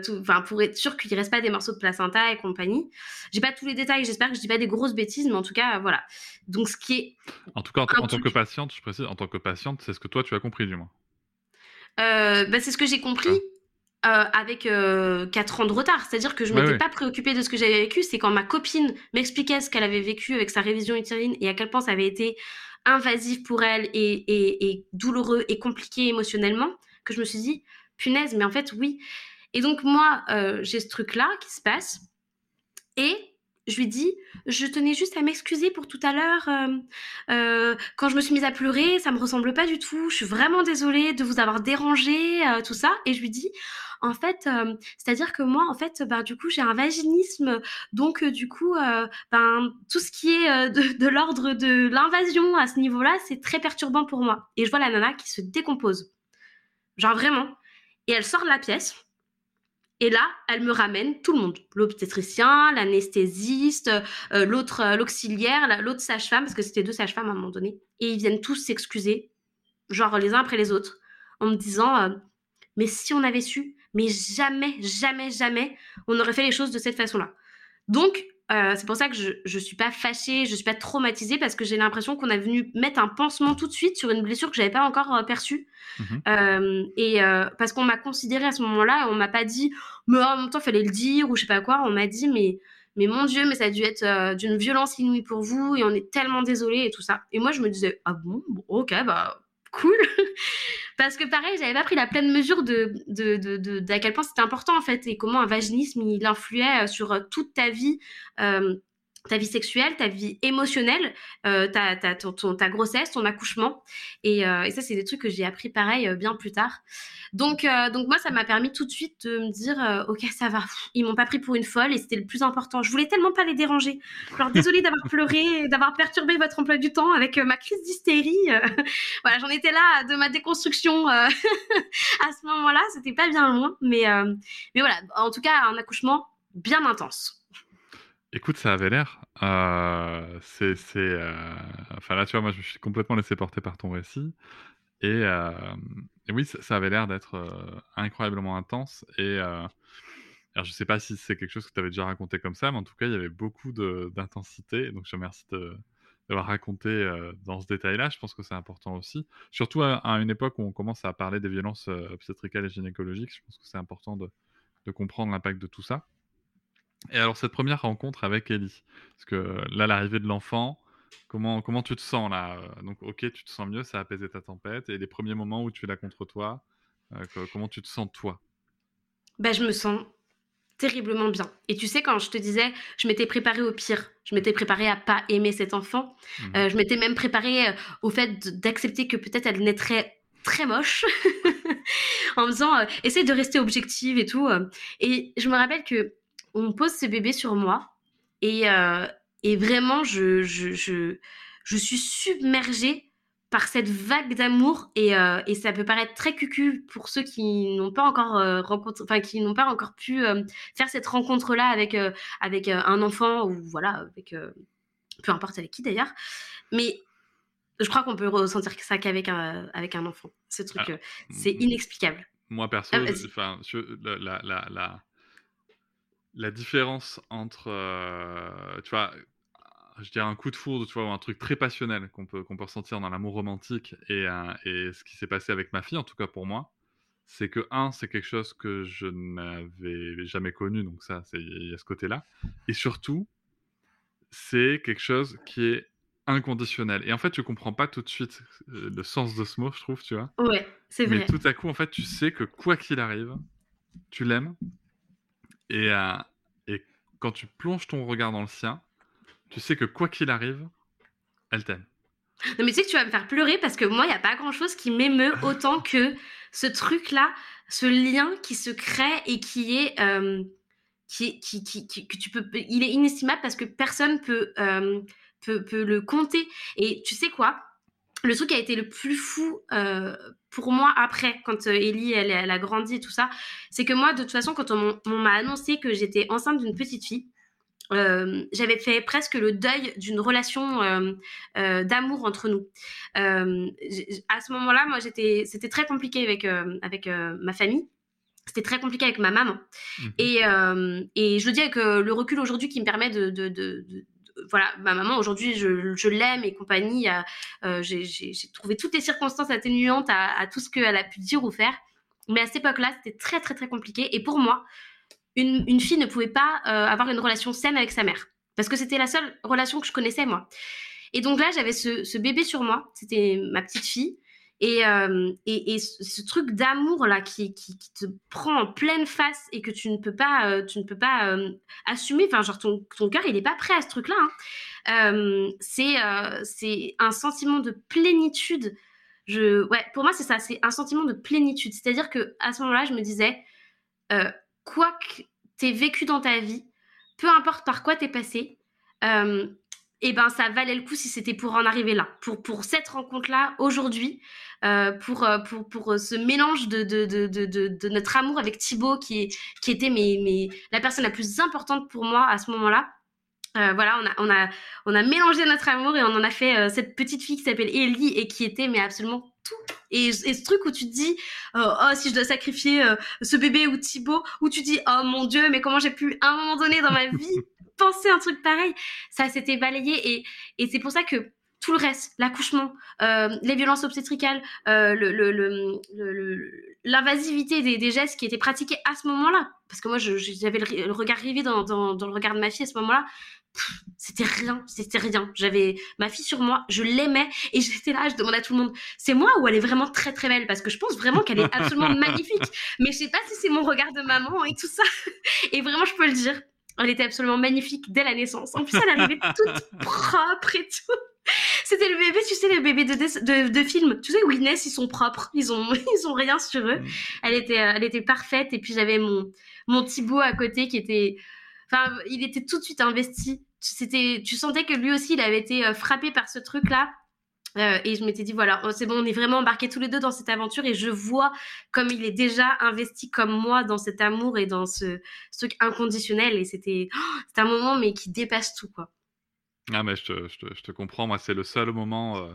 pour être sûr qu'il ne reste pas des morceaux de placenta et compagnie. J'ai pas tous les détails, j'espère que je dis pas des grosses bêtises, mais en tout cas, voilà. Donc, ce qui est. En tout cas, en, tant que patiente, je précise, en tant que patiente, c'est ce que toi tu as compris, du moins. Euh, bah, c'est ce que j'ai compris. Euh, avec 4 ans de retard. C'est-à-dire que je ne m'étais pas préoccupée de ce que j'avais vécu. C'est quand ma copine m'expliquait ce qu'elle avait vécu avec sa révision utérine et à quel point ça avait été invasif pour elle et, et douloureux et compliqué émotionnellement que je me suis dit, punaise, mais en fait, oui. Et donc, moi, euh, j'ai ce truc-là qui se passe. Et je lui dis, je tenais juste à m'excuser pour tout à l'heure. Euh, euh, quand je me suis mise à pleurer, ça me ressemble pas du tout. Je suis vraiment désolée de vous avoir dérangé, tout ça. Et je lui dis, en fait, c'est-à-dire que moi, en fait, ben, du coup, j'ai un vaginisme. Donc, du coup, ben, tout ce qui est de l'ordre de l'invasion à ce niveau-là, c'est très perturbant pour moi. Et je vois la nana qui se décompose. Genre vraiment. Et elle sort de la pièce. Et là, elle me ramène tout le monde. L'obstétricien, l'anesthésiste, euh, l'autre, euh, l'auxiliaire, l'autre sage-femme, parce que c'était deux sages-femmes à un moment donné. Et ils viennent tous s'excuser, genre les uns après les autres, en me disant euh, Mais si on avait su, mais jamais, jamais, jamais, on aurait fait les choses de cette façon-là. Donc, euh, c'est pour ça que je ne suis pas fâchée, je suis pas traumatisée parce que j'ai l'impression qu'on a venu mettre un pansement tout de suite sur une blessure que j'avais pas encore euh, perçue. Mhm. Euh, et parce qu'on m'a considéré à ce moment-là, on m'a pas dit, mais en même temps, fallait le dire ou je sais pas quoi. On m'a dit, mais, mais mon Dieu, mais ça a dû être d'une violence inouïe pour vous et on est tellement désolé et tout ça. Et moi, je me disais, ah bon, bon ok, bah cool. Parce que pareil, j'avais pas pris la pleine mesure de, de, de, d'à quel point c'était important en fait et comment un vaginisme il influait euh, sur euh, toute ta vie. Euh, ta vie sexuelle, ta vie émotionnelle, ta, ta, ta, grossesse, ton accouchement. Et, et ça, c'est des trucs que j'ai appris pareil bien plus tard. Donc, euh, donc moi, ça m'a permis tout de suite de me dire, euh, ok, ça va. Ils m'ont pas pris pour une folle et c'était le plus important. Je voulais tellement pas les déranger. Alors désolée d'avoir pleuré, d'avoir perturbé votre emploi du temps avec euh, ma crise d'hystérie. voilà, j'en étais là de ma déconstruction à ce moment-là. C'était pas bien loin, mais mais voilà. En tout cas, un accouchement bien intense. Écoute, ça avait l'air. c'est, enfin là, tu vois, moi, je suis complètement laissé porter par ton récit. Et, et oui, ça, avait l'air d'être incroyablement intense. Et alors, je ne sais pas si c'est quelque chose que tu avais déjà raconté comme ça, mais en tout cas, il y avait beaucoup d'intensité. Donc, je te remercie d'avoir raconté dans ce détail-là. Je pense que c'est important aussi. Surtout à, une époque où on commence à parler des violences obstétricales et gynécologiques, je pense que c'est important de, de comprendre l'impact de tout ça. Et alors, cette première rencontre avec Ellie, parce que là, l'arrivée de l'enfant, Comment, comment tu te sens là? Euh, Donc, ok, tu te sens mieux, ça a apaisé ta tempête. Et les premiers moments où tu l'as contre toi, euh, comment tu te sens toi? Bah, Je me sens terriblement bien. Et tu sais, quand je te disais, je m'étais préparée au pire, je m'étais préparée à pas aimer cet enfant, mmh. euh, je m'étais même préparée au fait d'accepter que peut-être elle naîtrait très moche, en me disant, essaye de rester objective et tout. et je me rappelle que on pose ce bébé sur moi et, et vraiment, je, je, je, je suis submergée par cette vague d'amour et, euh, et, ça peut paraître très cucu pour ceux qui n'ont pas encore euh, rencontré, enfin qui n'ont pas encore pu euh, faire cette rencontre là avec avec un enfant ou voilà avec peu importe avec qui d'ailleurs. Mais je crois qu'on peut ressentir ça qu'avec un avec un enfant ce truc ah, c'est inexplicable. moi perso ah, enfin la, la, la, la différence entre tu vois je dirais, un coup de foudre, tu vois, un truc très passionnel qu'on peut, qu'on peut ressentir dans l'amour romantique et, euh, et ce qui s'est passé avec ma fille, en tout cas pour moi, c'est que, un, c'est quelque chose que je n'avais jamais connu, donc ça, il y a ce côté-là. Et surtout, c'est quelque chose qui est inconditionnel. Et en fait, tu comprends pas tout de suite euh, le sens de ce mot, je trouve, tu vois. Ouais, c'est vrai. Mais tout à coup, en fait, tu sais que quoi qu'il arrive, tu l'aimes. Et, euh, et quand tu plonges ton regard dans le sien, tu sais que quoi qu'il arrive, elle t'aime. Non, mais tu sais que tu vas me faire pleurer parce que moi, il n'y a pas grand chose qui m'émeut autant que ce truc-là, ce lien qui se crée et qui est. Euh, qui, qui, qui, que tu peux, il est inestimable parce que personne peut, euh, peut, peut, le compter. Et tu sais quoi? Le truc qui a été le plus fou euh, pour moi après, quand Ellie elle, elle, a grandi et tout ça, c'est que moi, de toute façon, quand on m'a annoncé que j'étais enceinte d'une petite fille, euh, j'avais fait presque le deuil d'une relation euh, euh, d'amour entre nous. à ce moment-là, moi, j'étais, c'était très compliqué avec avec ma famille. C'était très compliqué avec ma maman. Mmh et, et je le dis avec le recul aujourd'hui qui me permet de, de, de, voilà, ma maman aujourd'hui, je, l'aime et compagnie. j'ai trouvé toutes les circonstances atténuantes à, à tout ce qu'elle a pu dire ou faire. Mais à cette époque-là, c'était très très très compliqué. Et pour moi, une, fille ne pouvait pas euh, avoir une relation saine avec sa mère. Parce que c'était la seule relation que je connaissais, moi. Et donc là, j'avais ce, bébé sur moi. C'était ma petite fille. Et, euh, et, et, ce truc d'amour là qui, qui, te prend en pleine face et que tu ne peux pas, euh, tu ne peux pas euh, assumer. Enfin, genre ton, ton cœur, il n'est pas prêt à ce truc-là. Hein. c'est un sentiment de plénitude. Je, ouais, pour moi, c'est ça. C'est un sentiment de plénitude. C'est-à-dire que à ce moment-là, je me disais, quoi que tu aies vécu dans ta vie, peu importe par quoi tu es passé, et eh ben ça valait le coup si c'était pour en arriver là, pour, pour cette rencontre-là aujourd'hui, euh, pour, euh, pour, pour euh, ce mélange de, de, de, de, notre amour avec Thibaut qui, est, qui était mes, la personne la plus importante pour moi à ce moment-là. Voilà, on a, on, a, on a mélangé notre amour et on en a fait cette petite fille qui s'appelle Ellie et qui était mais absolument tout. Et, et ce truc où tu te dis, oh, si je dois sacrifier ce bébé ou Thibaut, où tu dis, oh mon Dieu, mais comment j'ai pu à un moment donné dans ma vie penser un truc pareil. Ça s'était balayé et, et c'est pour ça que tout le reste, l'accouchement, euh, les violences obstétricales, euh, l'invasivité des, des, gestes qui étaient pratiqués à ce moment-là, parce que moi j'avais le, regard rivé dans, dans, dans, le regard de ma fille à ce moment-là, c'était rien, c'était rien. J'avais ma fille sur moi, je l'aimais et j'étais là, je demandais à tout le monde, c'est moi ou elle est vraiment très très belle? Parce que je pense vraiment qu'elle est absolument magnifique. Mais je sais pas si c'est mon regard de maman et tout ça. Et vraiment, je peux le dire, elle était absolument magnifique dès la naissance. En plus, elle arrivait toute propre et tout. C'était le bébé, tu sais, le bébé de, de, de, film. Tu sais, où ils naissent, ils sont propres. Ils ont, ils ont rien sur eux. Mm. Elle était, elle était parfaite. Et puis, j'avais mon, mon Thibaut à côté qui était, enfin, il était tout de suite investi. C'était, tu sentais que lui aussi, il avait été euh, frappé par ce truc-là. Euh, et je m'étais dit, voilà, oh, c'est bon, on est vraiment embarqués tous les deux dans cette aventure et je vois comme il est déjà investi comme moi dans cet amour et dans ce, truc inconditionnel. Et c'était oh, un moment, mais qui dépasse tout, quoi. Ah, mais je te, je te, je te comprends. Moi, c'est le seul moment euh,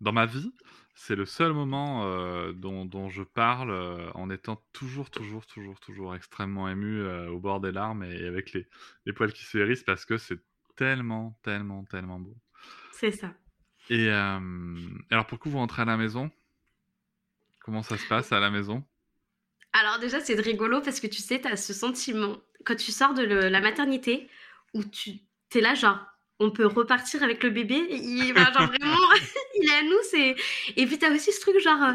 dans ma vie, c'est le seul moment euh, dont, dont, je parle en étant toujours, toujours, toujours, toujours extrêmement ému au bord des larmes et, avec les, les poils qui se hérissent parce que c'est tellement, tellement, tellement beau. C'est ça. Et alors, pour que vous rentrez à la maison? Comment ça se passe à la maison? Alors, déjà, c'est rigolo parce que tu sais, tu as ce sentiment, quand tu sors de la maternité, où tu es là, genre, on peut repartir avec le bébé. Il, genre, vraiment, il est à nous. C'est... Et puis, tu aussi ce truc, genre,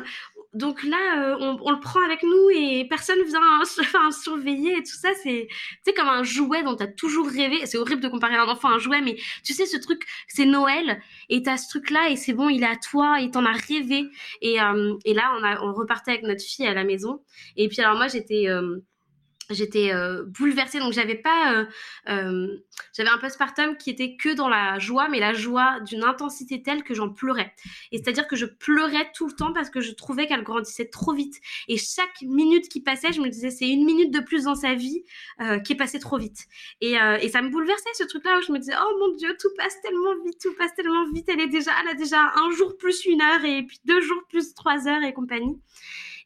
donc là, euh, on, le prend avec nous et personne vient enfin, surveiller et tout ça. C'est comme un jouet dont tu as toujours rêvé. C'est horrible de comparer un enfant à un jouet, mais tu sais, ce truc, c'est Noël et tu as ce truc-là et c'est bon, il est à toi et t'en as rêvé. Et, euh, et là, on, a, on repartait avec notre fille à la maison. Et puis, alors, moi, j'étais. Euh, j'étais euh, bouleversée. Donc j'avais pas euh, euh, j'avais un postpartum qui était que dans la joie mais la joie d'une intensité telle que j'en pleurais. Et c'est à dire que je pleurais tout le temps parce que je trouvais qu'elle grandissait trop vite. Et chaque minute qui passait je me disais c'est une minute de plus dans sa vie qui est passée trop vite. Et, et ça me bouleversait ce truc là où je me disais oh mon dieu tout passe tellement vite tout passe tellement vite. Elle est déjà elle a déjà un jour plus une heure et puis deux jours plus trois heures et compagnie.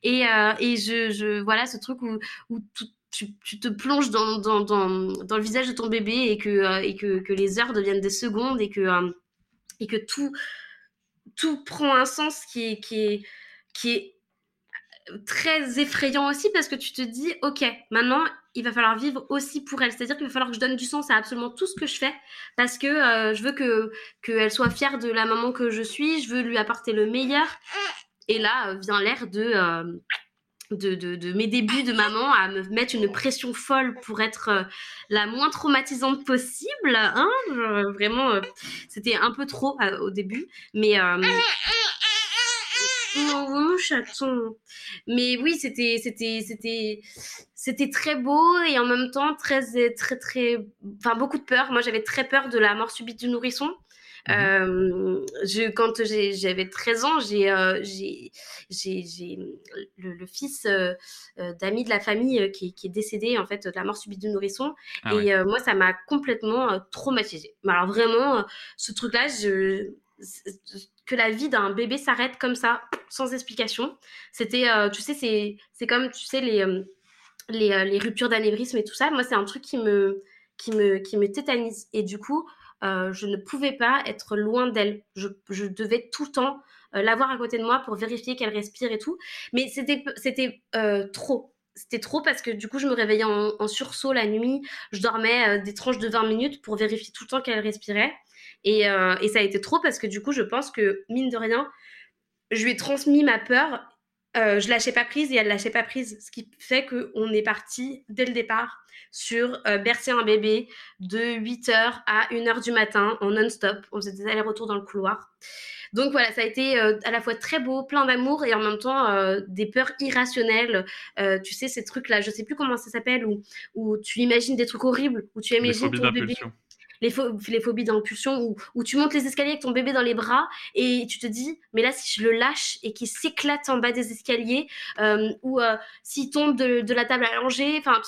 Et, et je, je voilà ce truc où, où tout tu, te plonges dans, dans, le visage de ton bébé et que, euh, et que, que, les heures deviennent des secondes et que, euh, et que tout, tout prend un sens qui est, qui qui est très effrayant aussi parce que tu te dis, ok, maintenant, il va falloir vivre aussi pour elle. C'est-à-dire qu'il va falloir que je donne du sens à absolument tout ce que je fais parce que euh, je veux que qu'elle soit fière de la maman que je suis, je veux lui apporter le meilleur. Et là vient l'air de de, mes débuts de maman à me mettre une pression folle pour être euh, la moins traumatisante possible. Hein vraiment, euh, c'était un peu trop euh, au début. Mais. mon chaton. Mais oui, c'était, c'était, c'était, c'était très beau et en même temps très, très, très, enfin beaucoup de peur. Moi, j'avais très peur de la mort subite du nourrisson. Mmh euh, je, quand j'avais 13 ans, j'ai euh, le, le, fils euh, d'amis de la famille qui, qui, est décédé en fait de la mort subite du nourrisson. Ah et moi, ça m'a complètement traumatisée. Alors vraiment, ce truc-là, je que la vie d'un bébé s'arrête comme ça, sans explication. C'était, tu sais, c'est comme, tu sais, les, les, les ruptures d'anévrisme et tout ça. Moi, c'est un truc qui me, qui me, qui me tétanise. Et du coup, euh, je ne pouvais pas être loin d'elle. Je, devais tout le temps euh, l'avoir à côté de moi pour vérifier qu'elle respire et tout. Mais c'était, c'était euh, trop. C'était trop parce que du coup, je me réveillais en, sursaut la nuit. Je dormais des tranches de 20 minutes pour vérifier tout le temps qu'elle respirait. Et, et, ça a été trop parce que du coup, je pense que, mine de rien, je lui ai transmis ma peur. Euh, je lâchais pas prise et elle lâchait pas prise. Ce qui fait qu'on est parti dès le départ sur euh, bercer un bébé de 8h à 1h du matin en non-stop. On faisait des allers-retours dans le couloir. Donc voilà, ça a été euh, à la fois très beau, plein d'amour et en même temps des peurs irrationnelles. Tu sais, ces trucs-là, je sais plus comment ça s'appelle, où, où tu imagines des trucs horribles, où tu imagines ton bébé les, phobies d'impulsion où, tu montes les escaliers avec ton bébé dans les bras et tu te dis mais là si je le lâche et qu'il s'éclate en bas des escaliers ou s'il tombe de, la table langer enfin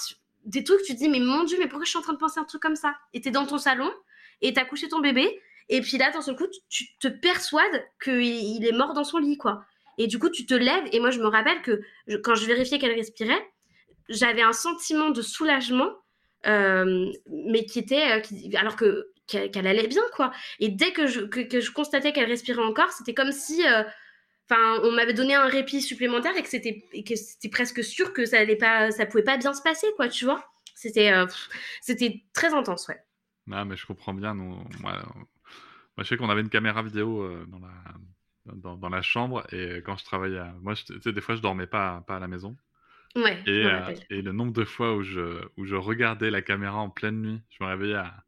des trucs tu te dis mais mon dieu mais pourquoi je suis en train de penser un truc comme ça? Et t'es dans ton salon et t'as couché ton bébé et puis là, dans ce coup, tu te persuades qu'il est mort dans son lit, quoi. Et du coup, tu te lèves. Et moi, je me rappelle que quand je vérifiais qu'elle respirait, j'avais un sentiment de soulagement, euh, mais qui était. Euh, alors que qu'elle allait bien, quoi. Et dès que je, que, je constatais qu'elle respirait encore, c'était comme si. Euh, enfin, on m'avait donné un répit supplémentaire et que c'était que c'était presque sûr que ça allait pas, ça pouvait pas bien se passer, quoi, tu vois. C'était c'était très intense, ouais. Ah, mais je comprends bien. Nous, moi, je sais qu'on avait une caméra vidéo euh, dans, la, dans, la chambre et quand je travaillais, moi, tu sais, des fois, je dormais pas, pas à la maison. Ouais, et, euh, et, le nombre de fois où je, où je regardais la caméra en pleine nuit, je me réveillais à...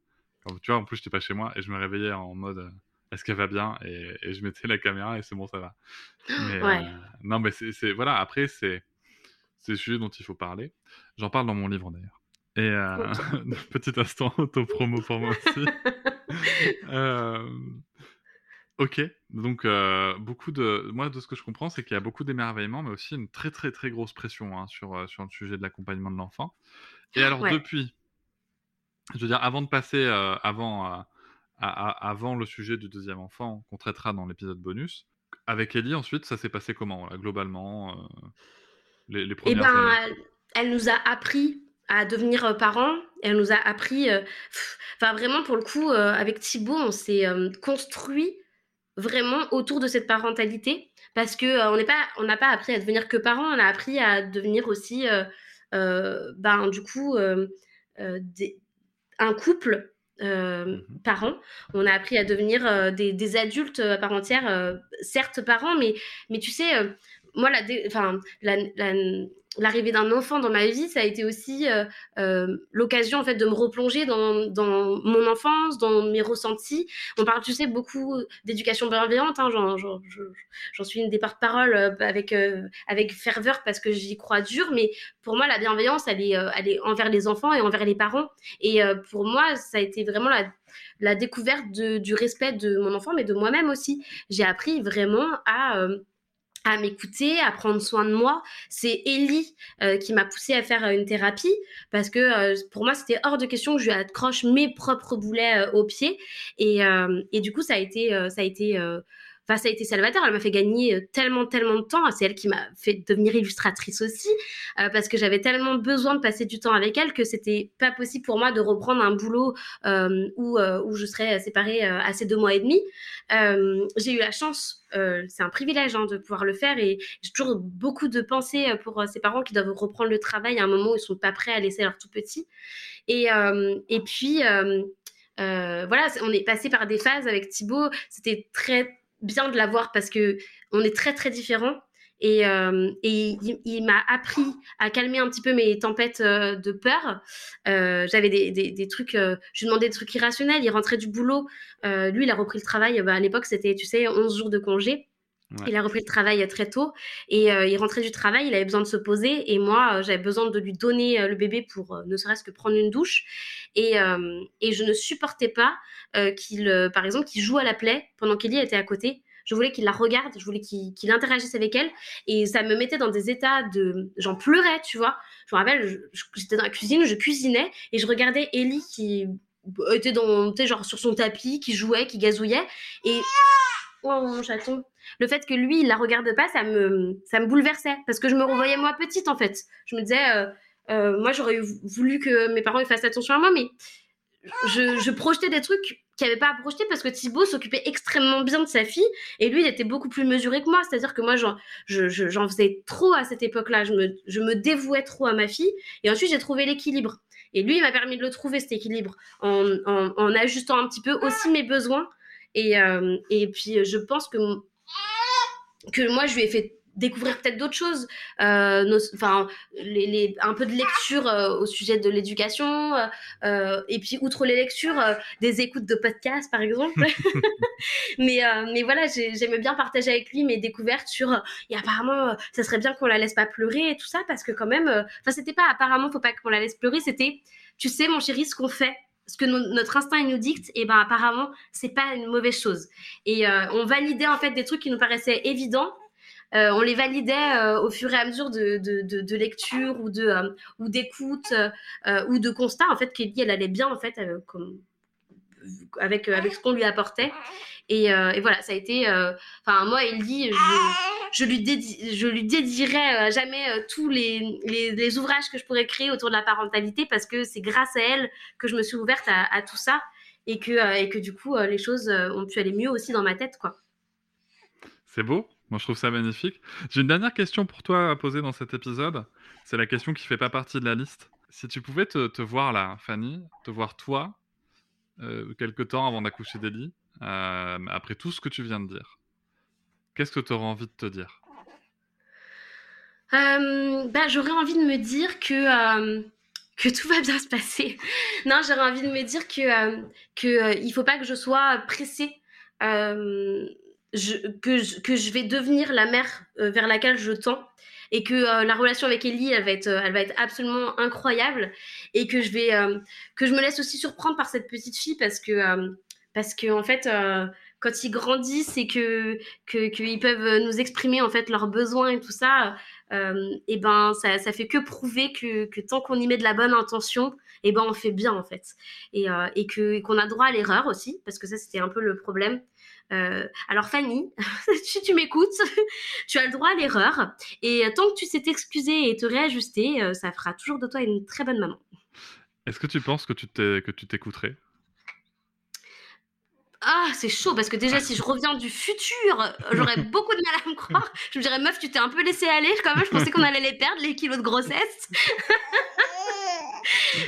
tu vois, en plus, j'étais pas chez moi et je me réveillais en mode euh, est-ce qu'elle va bien? Et, et, je mettais la caméra et c'est bon, ça va. ouais. non, mais c'est voilà, après, c'est le sujet dont il faut parler. J'en parle dans mon livre d'ailleurs. Et euh, petit instant auto-promo pour moi aussi. Euh, ok, donc euh, beaucoup de. Moi, de ce que je comprends, c'est qu'il y a beaucoup d'émerveillement, mais aussi une très très très grosse pression hein, sur, sur le sujet de l'accompagnement de l'enfant. Et alors, depuis, je veux dire, avant de passer avant, avant le sujet du deuxième enfant qu'on traitera dans l'épisode bonus, avec Ellie, ensuite, ça s'est passé comment, globalement les, les eh premières ben, elle nous a appris à devenir euh, parents. Elle nous a appris, euh, enfin vraiment pour le coup, euh, avec Thibaut, on s'est construit vraiment autour de cette parentalité parce que on n'est pas, on n'a pas appris à devenir que parents, on a appris à devenir aussi, ben du coup, un couple. Euh, parents. On a appris à devenir des, des, adultes à part entière, certes parents, mais, mais tu sais, moi, la, enfin, la, la, l'arrivée d'un enfant dans ma vie, ça a été aussi euh, euh, l'occasion en fait de me replonger dans, mon enfance, dans mes ressentis. On parle, tu sais, beaucoup d'éducation bienveillante. Hein, j'en suis une des porte-parole euh, avec avec ferveur parce que j'y crois dur. Mais pour moi, la bienveillance, elle est, envers les enfants et envers les parents. Et pour moi, ça a été vraiment la découverte du respect de mon enfant, mais de moi-même aussi. J'ai appris vraiment à à m'écouter, à prendre soin de moi. C'est Ellie euh, qui m'a poussée à faire euh, une thérapie parce que euh, pour moi c'était hors de question que je lui accroche mes propres boulets aux pieds et, et, du coup ça a été ça a été Enfin, ça a été salvateur. Elle m'a fait gagner euh, tellement, tellement de temps. C'est elle qui m'a fait devenir illustratrice aussi, euh, parce que j'avais tellement besoin de passer du temps avec elle que c'était pas possible pour moi de reprendre un boulot euh, où, où je serais séparée à ces deux mois et demi. j'ai eu la chance, c'est un privilège hein, de pouvoir le faire et j'ai toujours beaucoup de pensées pour ces parents qui doivent reprendre le travail à un moment où ils sont pas prêts à laisser leur tout petit. Et, et puis, voilà, on est passé par des phases avec Thibaut. C'était très bien de l'avoir parce que on est très très différents. Et, euh, et il, m'a appris à calmer un petit peu mes tempêtes euh, de peur. Euh, j'avais des, des, trucs, je lui demandais des trucs irrationnels. Il rentrait du boulot. lui, il a repris le travail. Bah, à l'époque, c'était, tu sais, 11 jours de congé. Il a repris le travail très tôt et il rentrait du travail, il avait besoin de se poser et moi j'avais besoin de lui donner le bébé pour ne serait-ce que prendre une douche et, et je ne supportais pas qu'il, par exemple, qu'il joue à la plaie pendant qu'Elie était à côté je voulais qu'il la regarde, je voulais qu'il interagisse avec elle. Et ça me mettait dans des états de. J'en pleurais, tu vois. Je me rappelle, j'étais dans la cuisine, je cuisinais et je regardais Ellie qui était dans, genre sur son tapis, qui jouait, qui gazouillait. Et. Oh, mon chaton. Le fait que lui, il la regarde pas, ça me, ça me bouleversait. Parce que je me revoyais moi petite, en fait. Je me disais, euh, euh, moi, j'aurais voulu que mes parents fassent attention à moi, mais je, je projetais des trucs qui avait pas à projeter parce que Thibaut s'occupait extrêmement bien de sa fille et lui il était beaucoup plus mesuré que moi c'est à dire que moi j'en j'en faisais trop à cette époque là je me, je me dévouais trop à ma fille et ensuite j'ai trouvé l'équilibre et lui il m'a permis de le trouver cet équilibre en, en, en, ajustant un petit peu aussi mes besoins et, euh, et puis je pense que que moi je lui ai fait découvrir peut-être d'autres choses, euh, enfin les, les, un peu de lecture euh, au sujet de l'éducation, euh, et puis outre les lectures, des écoutes de podcasts par exemple. mais mais voilà, j'aime bien partager avec lui mes découvertes sur et apparemment ça serait bien qu'on la laisse pas pleurer et tout ça parce que quand même, enfin c'était pas apparemment faut pas qu'on la laisse pleurer, c'était tu sais mon chéri ce qu'on fait ce que notre instinct nous dicte, et ben apparemment c'est pas une mauvaise chose. Et on validait en fait des trucs qui nous paraissaient évidents euh, on les validait euh, au fur et à mesure de, lecture ou euh, ou d'écoute ou de constat en fait elle allait bien en fait avec avec ce qu'on lui apportait et, voilà ça a été enfin moi Ellie je, je lui dédierai jamais tous les, les, ouvrages que je pourrais créer autour de la parentalité parce que c'est grâce à elle que je me suis ouverte à, à tout ça et que et que du coup les choses ont pu aller mieux aussi dans ma tête quoi c'est beau moi, je trouve ça magnifique. J'ai une dernière question pour toi à poser dans cet épisode. C'est la question qui fait pas partie de la liste. Si tu pouvais te, voir là, Fanny, te voir toi, euh, quelques temps avant d'accoucher d'Elie, euh, après tout ce que tu viens de dire, qu'est-ce que tu aurais envie de te dire? Euh, bah, J'aurais envie de me dire que, que tout va bien se passer. non, j'aurais envie de me dire que, que il faut pas que je sois pressée que, je, que je vais devenir la mère euh, vers laquelle je tends et que euh, la relation avec Ellie elle va être euh, elle va être absolument incroyable et que je vais que je me laisse aussi surprendre par cette petite fille parce que parce que en fait quand ils grandissent et que qu'ils peuvent nous exprimer en fait leurs besoins et tout ça et ben ça, ça fait que prouver que, que tant qu'on y met de la bonne intention et ben on fait bien en fait. Et, et que qu'on a droit à l'erreur aussi parce que ça c'était un peu le problème euh, alors Fanny, si tu m'écoutes, tu as le droit à l'erreur. Et tant que tu sais t'excuser et te réajuster, euh, ça fera toujours de toi une très bonne maman. Est-ce que tu penses que tu t'écouterais? Ah, c'est chaud parce que déjà, si je reviens du futur, j'aurais beaucoup de mal à me croire. Je me dirais, meuf, tu t'es un peu laissé aller quand même. Je pensais qu'on allait les perdre, les kilos de grossesse.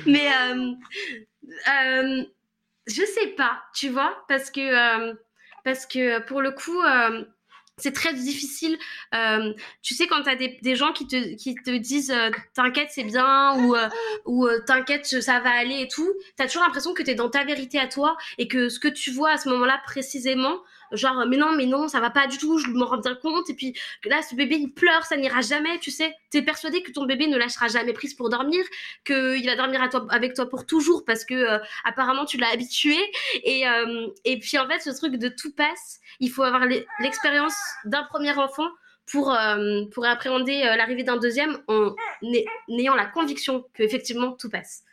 Mais euh, euh, je sais pas, tu vois, parce que parce que pour le coup, euh, c'est très difficile. Euh, tu sais, quand tu as des, gens qui te, qui te disent euh, t'inquiète, c'est bien ou, ou t'inquiète, ça va aller et tout, tu as toujours l'impression que tu es dans ta vérité à toi et que ce que tu vois à ce moment-là précisément, genre mais non mais non ça va pas du tout je m'en rends bien compte et puis là ce bébé il pleure ça n'ira jamais tu sais t'es persuadé que ton bébé ne lâchera jamais prise pour dormir qu'il va dormir à toi, avec toi pour toujours parce que euh, apparemment tu l'as habitué et euh, et puis en fait ce truc de tout passe il faut avoir l'expérience d'un premier enfant pour, euh, pour appréhender l'arrivée d'un deuxième en ayant la conviction que effectivement tout passe.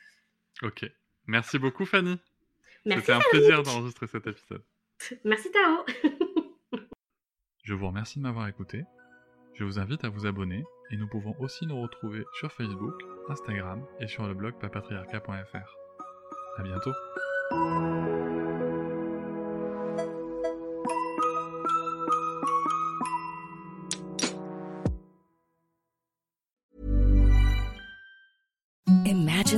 Ok. Merci beaucoup Fanny. C'était un plaisir d'enregistrer cet épisode. Merci Tao. Je vous remercie de m'avoir écouté. Je vous invite à vous abonner et nous pouvons aussi nous retrouver sur Facebook, Instagram et sur le blog papatriarca.fr. À bientôt.